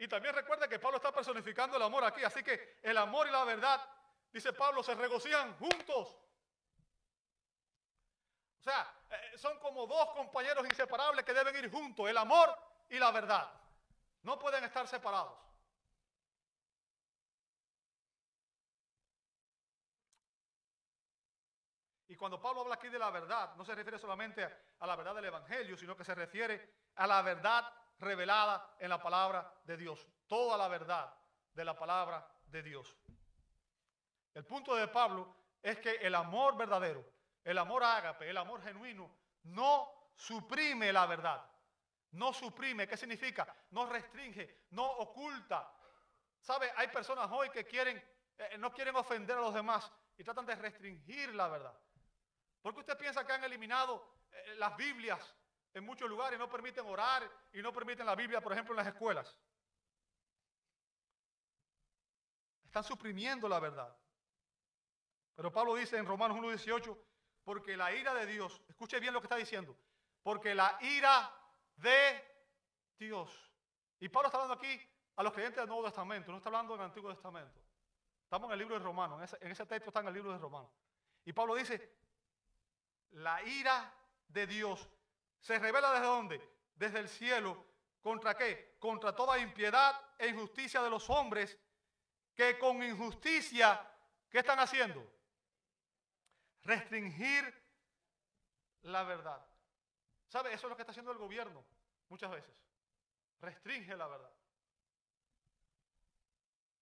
Y también recuerda que Pablo está personificando el amor aquí. Así que el amor y la verdad, dice Pablo, se regocijan juntos. O sea, eh, son como dos compañeros inseparables que deben ir juntos, el amor y la verdad. No pueden estar separados. Y cuando Pablo habla aquí de la verdad, no se refiere solamente a la verdad del Evangelio, sino que se refiere a la verdad revelada en la palabra de Dios. Toda la verdad de la palabra de Dios. El punto de Pablo es que el amor verdadero, el amor ágape, el amor genuino, no suprime la verdad. No suprime, ¿qué significa? No restringe, no oculta. ¿Sabe? Hay personas hoy que quieren, eh, no quieren ofender a los demás y tratan de restringir la verdad. Porque usted piensa que han eliminado eh, las Biblias en muchos lugares no permiten orar y no permiten la Biblia, por ejemplo, en las escuelas. Están suprimiendo la verdad. Pero Pablo dice en Romanos 1.18, porque la ira de Dios, escuche bien lo que está diciendo, porque la ira de Dios. Y Pablo está hablando aquí a los creyentes del Nuevo Testamento, no está hablando del Antiguo Testamento. Estamos en el libro de Romanos, en ese, texto está en el libro de Romanos. Y Pablo dice, la ira de Dios se revela desde dónde? Desde el cielo. ¿Contra qué? Contra toda impiedad e injusticia de los hombres que con injusticia, ¿qué están haciendo? Restringir la verdad. ¿Sabe? Eso es lo que está haciendo el gobierno muchas veces. Restringe la verdad.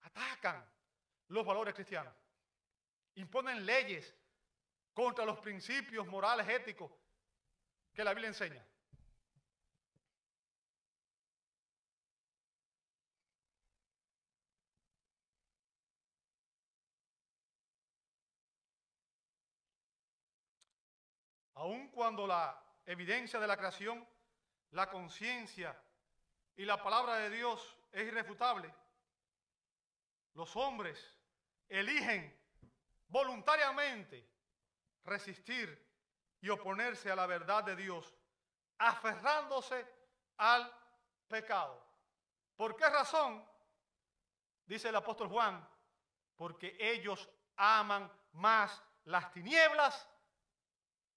Atacan los valores cristianos. Imponen leyes contra los principios morales, éticos que la Biblia enseña. Aun cuando la evidencia de la creación, la conciencia y la palabra de Dios es irrefutable, los hombres eligen voluntariamente resistir y oponerse a la verdad de Dios, aferrándose al pecado. ¿Por qué razón? Dice el apóstol Juan, porque ellos aman más las tinieblas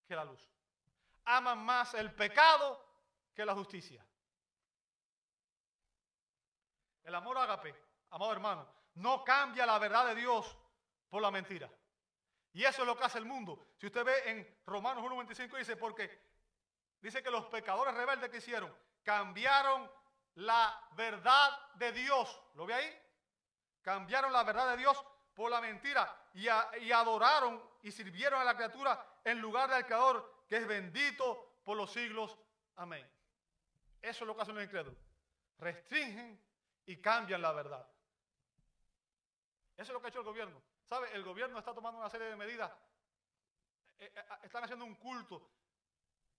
que la luz. Aman más el pecado que la justicia. El amor ágape, amado hermano, no cambia la verdad de Dios por la mentira. Y eso es lo que hace el mundo. Si usted ve en Romanos 1.25 dice, porque dice que los pecadores rebeldes que hicieron, cambiaron la verdad de Dios. ¿Lo ve ahí? Cambiaron la verdad de Dios por la mentira y, y adoraron y sirvieron a la criatura en lugar del Creador, que es bendito por los siglos. Amén. Eso es lo que hacen los incrédulos. Restringen y cambian la verdad. Eso es lo que ha hecho el gobierno. ¿Sabe? El gobierno está tomando una serie de medidas. Eh, eh, están haciendo un culto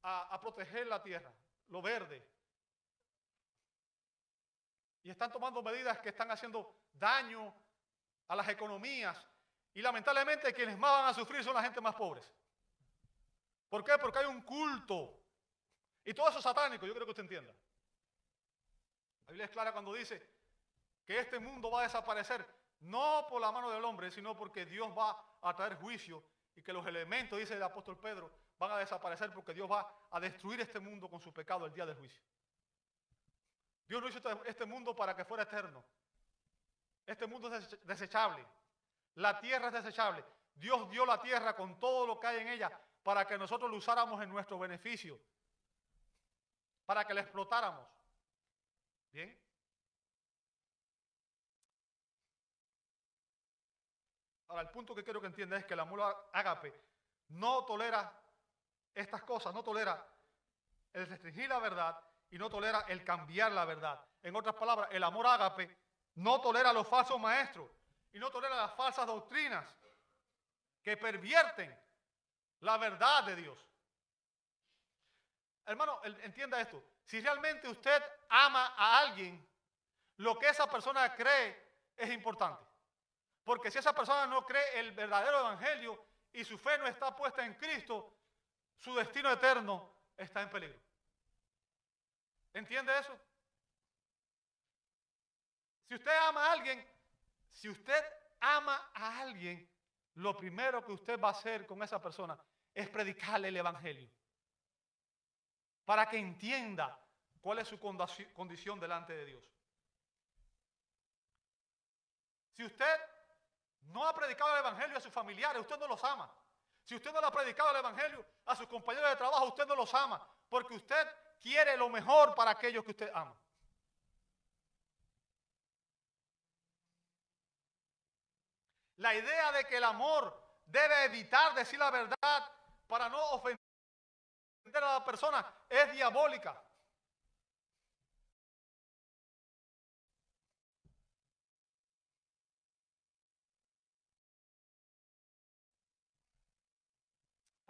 a, proteger la tierra, lo verde. Y están tomando medidas que están haciendo daño a las economías. Y lamentablemente quienes más van a sufrir son la gente más pobres. ¿Por qué? Porque hay un culto Y todo eso es satánico, yo creo que usted entienda. La Biblia es clara cuando dice que este mundo va a desaparecer, no por la mano del hombre, sino porque Dios va a traer juicio y que los elementos, dice el apóstol Pedro, van a desaparecer porque Dios va a destruir este mundo con su pecado el día del juicio. Dios no hizo este, este mundo para que fuera eterno. Este mundo es desechable. La tierra es desechable. Dios dio la tierra con todo lo que hay en ella para que nosotros lo usáramos en nuestro beneficio. Para que la explotáramos. ¿Bien? Ahora, el punto que quiero que entienda es que el amor ágape no tolera estas cosas, no tolera el restringir la verdad y no tolera el cambiar la verdad. En otras palabras, el amor ágape no tolera los falsos maestros y no tolera las falsas doctrinas que pervierten la verdad de Dios. Hermano, entienda esto. Si realmente usted ama a alguien, lo que esa persona cree es importante. Porque si esa persona no cree el verdadero evangelio y su fe no está puesta en Cristo, su destino eterno está en peligro. ¿Entiende eso? Si usted ama a alguien, si usted ama a alguien, lo primero que usted va a hacer con esa persona es predicarle el Evangelio. Para que entienda cuál es su condición delante de Dios. Si usted no ha predicado el Evangelio a sus familiares, usted no los ama. Si usted no le ha predicado el Evangelio a sus compañeros de trabajo, usted no los ama. Porque usted quiere lo mejor para aquellos que usted ama. La idea de que el amor debe evitar decir la verdad para no ofender a la persona es diabólica.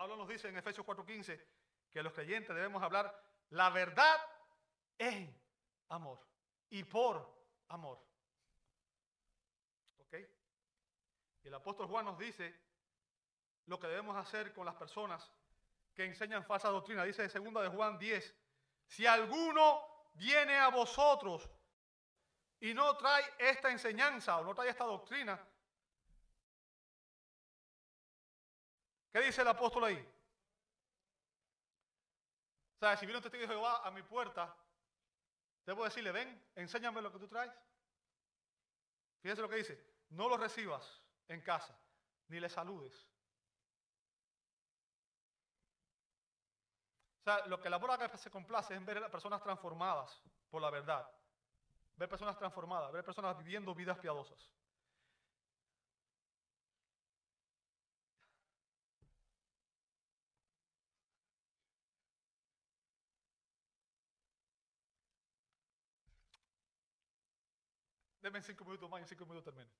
Pablo nos dice en Efesios 4:15 que los creyentes debemos hablar la verdad en amor y por amor. ¿Ok? Y el apóstol Juan nos dice lo que debemos hacer con las personas que enseñan falsa doctrina. Dice en 2 de Juan 10, si alguno viene a vosotros y no trae esta enseñanza o no trae esta doctrina, ¿qué dice el apóstol ahí? O sea, si viene un testigo de Jehová a mi puerta, debo decirle, ven, enséñame lo que tú traes. Fíjense lo que dice, no lo recibas en casa, ni le saludes. O sea, lo que la bola se complace es ver a personas transformadas por la verdad. Ver personas transformadas, ver personas viviendo vidas piadosas. Denme cinco minutos más y en cinco minutos termino.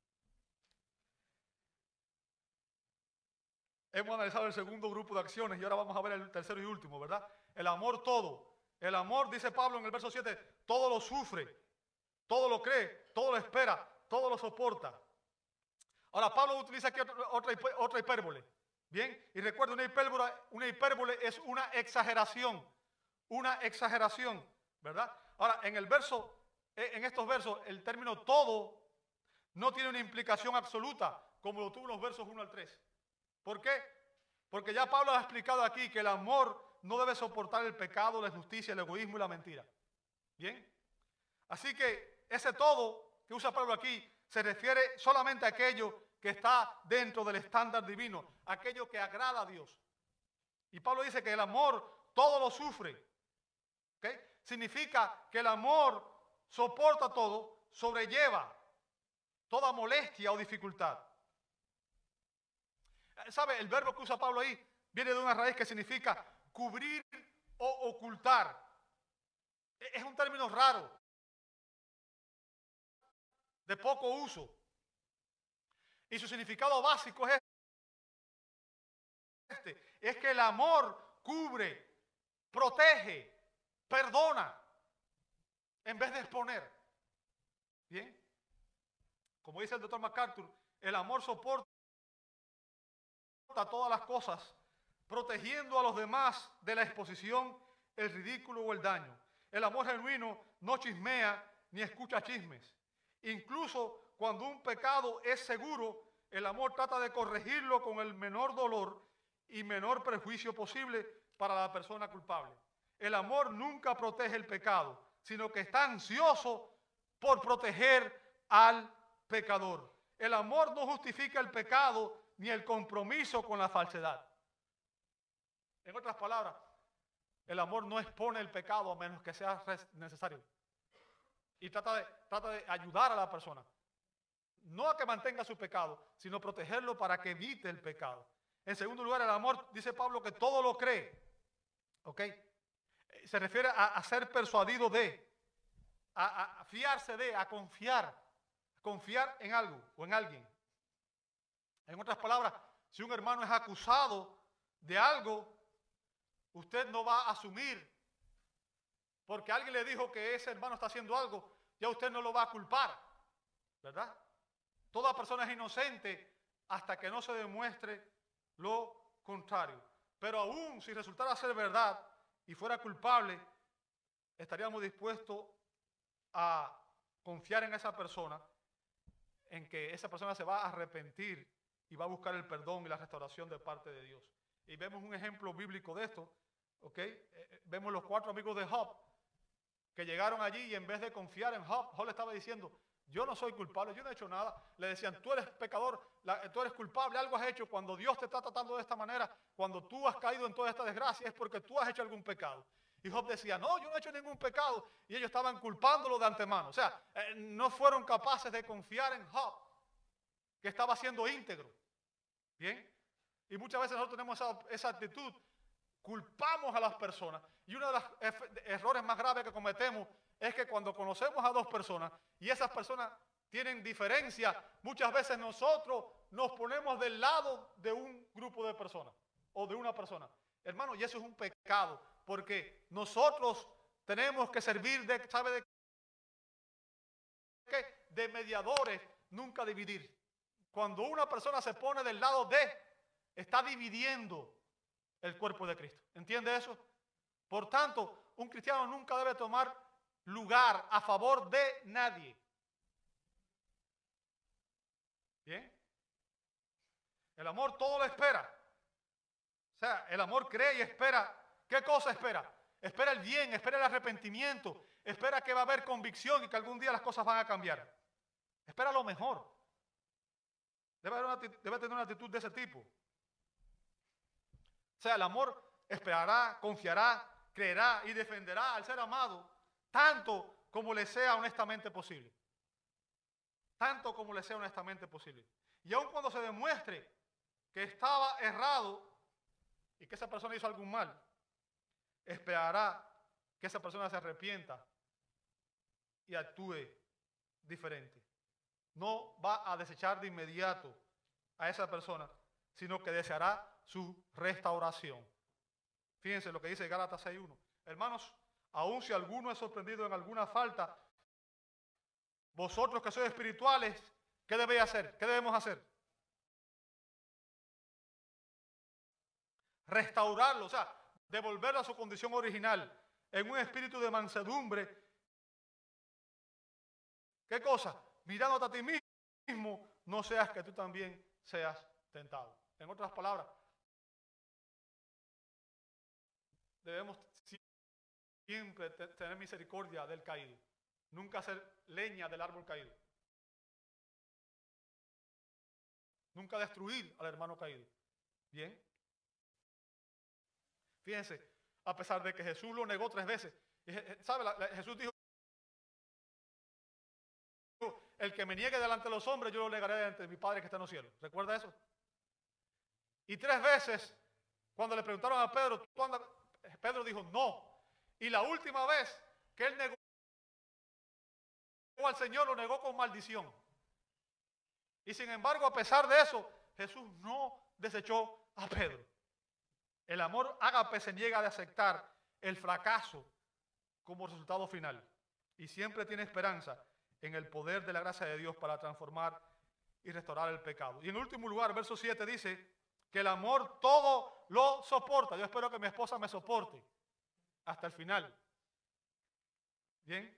Hemos analizado el segundo grupo de acciones y ahora vamos a ver el tercero y último, ¿verdad? El amor todo. El amor, dice Pablo en el verso 7, todo lo sufre, todo lo cree, todo lo espera, todo lo soporta. Ahora, Pablo utiliza aquí otra, otra hipérbole. Bien, y recuerda, una hipérbole, es una exageración, una exageración, ¿verdad? Ahora, en el verso, en estos versos, el término todo no tiene una implicación absoluta, como lo tuvo en los versos 1 al 3. ¿Por qué? Porque ya Pablo ha explicado aquí que el amor no debe soportar el pecado, la injusticia, el egoísmo y la mentira. ¿Bien? Así que ese todo que usa Pablo aquí se refiere solamente a aquello que está dentro del estándar divino, aquello que agrada a Dios. Y Pablo dice que el amor todo lo sufre. ¿Okay? Significa que el amor soporta todo, sobrelleva toda molestia o dificultad. ¿Sabe? El verbo que usa Pablo ahí viene de una raíz que significa cubrir o ocultar. E-, es un término raro, de poco uso. Y su significado básico es este, es que el amor cubre, protege, perdona, en vez de exponer. ¿Bien? Como dice el doctor MacArthur, el amor soporta todas las cosas, protegiendo a los demás de la exposición el ridículo o el daño. El amor genuino no chismea ni escucha chismes. Incluso cuando un pecado es seguro, el amor trata de corregirlo con el menor dolor y menor perjuicio posible para la persona culpable. El amor nunca protege el pecado, sino que está ansioso por proteger al pecador. El amor no justifica el pecado ni el compromiso con la falsedad. En otras palabras, el amor no expone el pecado a menos que sea necesario. Y trata de, trata de ayudar a la persona. No a que mantenga su pecado, sino protegerlo para que evite el pecado. En segundo lugar, el amor, dice Pablo, que todo lo cree. ¿Ok? Se refiere a, ser persuadido de, a fiarse de, a confiar confiar en algo o en alguien. En otras palabras, si un hermano es acusado de algo, usted no va a asumir porque alguien le dijo que ese hermano está haciendo algo, ya usted no lo va a culpar, ¿verdad? Toda persona es inocente hasta que no se demuestre lo contrario. Pero aún si resultara ser verdad y fuera culpable, estaríamos dispuestos a confiar en esa persona en que esa persona se va a arrepentir y va a buscar el perdón y la restauración de parte de Dios. Y vemos un ejemplo bíblico de esto, ¿ok? Eh, eh, vemos los cuatro amigos de Job que llegaron allí y en vez de confiar en Job, Job le estaba diciendo, yo no soy culpable, yo no he hecho nada. Le decían, tú eres pecador, tú eres culpable, algo has hecho. Cuando Dios te está tratando de esta manera, cuando tú has caído en toda esta desgracia, es porque tú has hecho algún pecado. Y Job decía, no, yo no he hecho ningún pecado. Y ellos estaban culpándolo de antemano. O sea, eh, no fueron capaces de confiar en Job, que estaba siendo íntegro. Bien. Y muchas veces nosotros tenemos esa, actitud. Culpamos a las personas. Y uno de los errores más graves que cometemos es que cuando conocemos a dos personas y esas personas tienen diferencia, muchas veces nosotros nos ponemos del lado de un grupo de personas o de una persona. Hermano, y eso es un pecado porque nosotros tenemos que servir de, ¿sabe de qué? De mediadores, nunca dividir. Cuando una persona se pone del lado de, está dividiendo el cuerpo de Cristo. ¿Entiende eso? Por tanto, un cristiano nunca debe tomar lugar a favor de nadie. ¿Bien? El amor todo lo espera. O sea, el amor cree y espera ¿Qué cosa espera? Espera el bien, espera el arrepentimiento, espera que va a haber convicción y que algún día las cosas van a cambiar. Espera lo mejor. Debe, debe tener una actitud de ese tipo. Sea, el amor esperará, confiará, creerá y defenderá al ser amado tanto como le sea honestamente posible. Tanto como le sea honestamente posible. Y aun cuando se demuestre que estaba errado y que esa persona hizo algún mal, esperará que esa persona se arrepienta y actúe diferente. No va a desechar de inmediato a esa persona, sino que deseará su restauración. Fíjense lo que dice Gálatas 6.1. Hermanos, aun si alguno es sorprendido en alguna falta, vosotros que sois espirituales, ¿qué debéis hacer? ¿Qué debemos hacer? Restaurarlo. O sea, devolverlo a su condición original, en un espíritu de mansedumbre. ¿Qué cosa? Mirándote a ti mismo, no seas que tú también seas tentado. En otras palabras, debemos siempre tener misericordia del caído, nunca hacer leña del árbol caído, nunca destruir al hermano caído. Bien, Fíjense, a pesar de que Jesús lo negó tres veces. ¿Sabe? Jesús dijo, el que me niegue delante de los hombres, yo lo negaré delante de mi Padre que está en los cielos. ¿Recuerda eso? Y tres veces, cuando le preguntaron a Pedro, Pedro dijo, no. Y la última vez que él negó al Señor, lo negó con maldición. Y sin embargo, a pesar de eso, Jesús no desechó a Pedro. El amor ágape se niega de aceptar el fracaso como resultado final y siempre tiene esperanza en el poder de la gracia de Dios para transformar y restaurar el pecado. Y en último lugar, verso 7 dice que el amor todo lo soporta. Yo espero que mi esposa me soporte. hasta el final. Bien.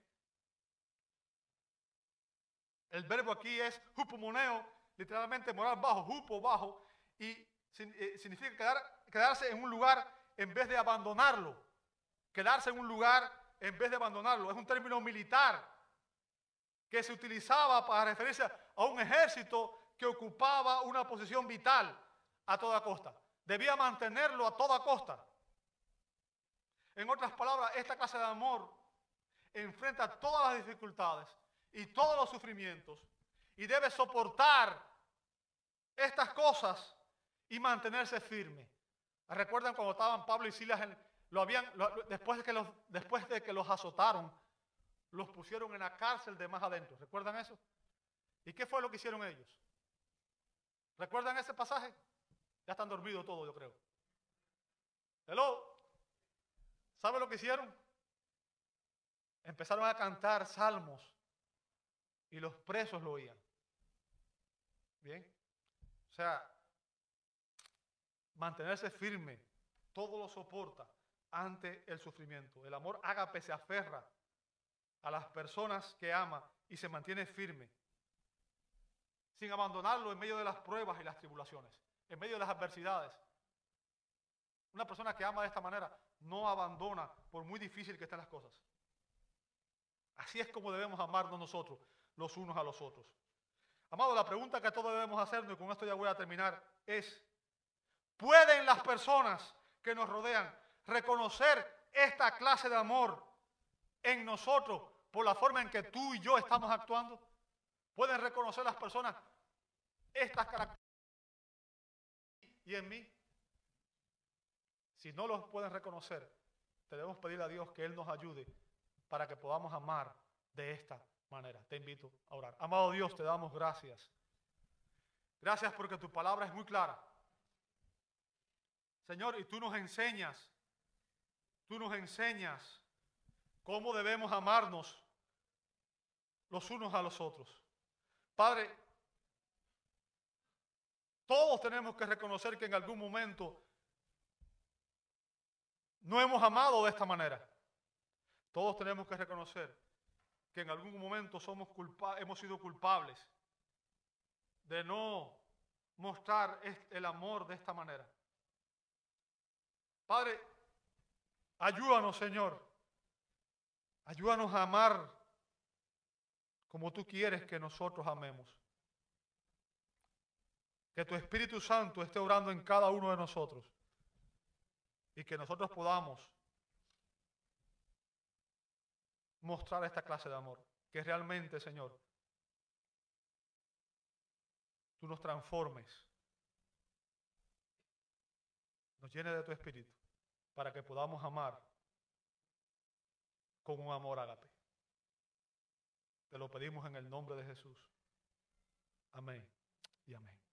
El verbo aquí es hupomoneo, literalmente morar bajo, hupo bajo, y eh, significa quedar, quedarse en un lugar en vez de abandonarlo. Quedarse en un lugar en vez de abandonarlo. Es un término militar que se utilizaba para referirse a un ejército que ocupaba una posición vital a toda costa. Debía mantenerlo a toda costa. En otras palabras, esta clase de amor enfrenta todas las dificultades y todos los sufrimientos y debe soportar estas cosas y mantenerse firme. ¿Recuerdan cuando estaban Pablo y Silas, lo habían, después, de que los, después de que los azotaron, los pusieron en la cárcel de más adentro? ¿Recuerdan eso? ¿Y qué fue lo que hicieron ellos? ¿Recuerdan ese pasaje? Ya están dormidos todos, yo creo. Hello. ¿Sabe lo que hicieron? Empezaron a cantar salmos y los presos lo oían. Bien. O sea, mantenerse firme, todo lo soporta ante el sufrimiento. El amor ágape se aferra a las personas que ama y se mantiene firme, sin abandonarlo en medio de las pruebas y las tribulaciones, en medio de las adversidades. Una persona que ama de esta manera no abandona por muy difícil que estén las cosas. Así es como debemos amarnos nosotros, los unos a los otros. Amado, la pregunta que todos debemos hacernos, y con esto ya voy a terminar, es, ¿pueden las personas que nos rodean reconocer esta clase de amor en nosotros por la forma en que tú y yo estamos actuando? ¿Pueden reconocer las personas estas características y en mí? Si no los pueden reconocer, debemos pedirle a Dios que Él nos ayude para que podamos amar de esta manera. Te invito a orar. Amado Dios, te damos gracias. Gracias porque tu palabra es muy clara. Señor, y tú nos enseñas, tú nos enseñas cómo debemos amarnos los unos a los otros. Padre, todos tenemos que reconocer que en algún momento no hemos amado de esta manera. Todos tenemos que reconocer que en algún momento somos culpa hemos sido culpables de no mostrar el amor de esta manera. Padre, ayúdanos, Señor. Ayúdanos a amar como tú quieres que nosotros amemos. Que tu Espíritu Santo esté orando en cada uno de nosotros y que nosotros podamos mostrar esta clase de amor. Que realmente, Señor, tú nos transformes, nos llenes de tu espíritu, para que podamos amar con un amor ágape. Te lo pedimos en el nombre de Jesús. Amén y amén.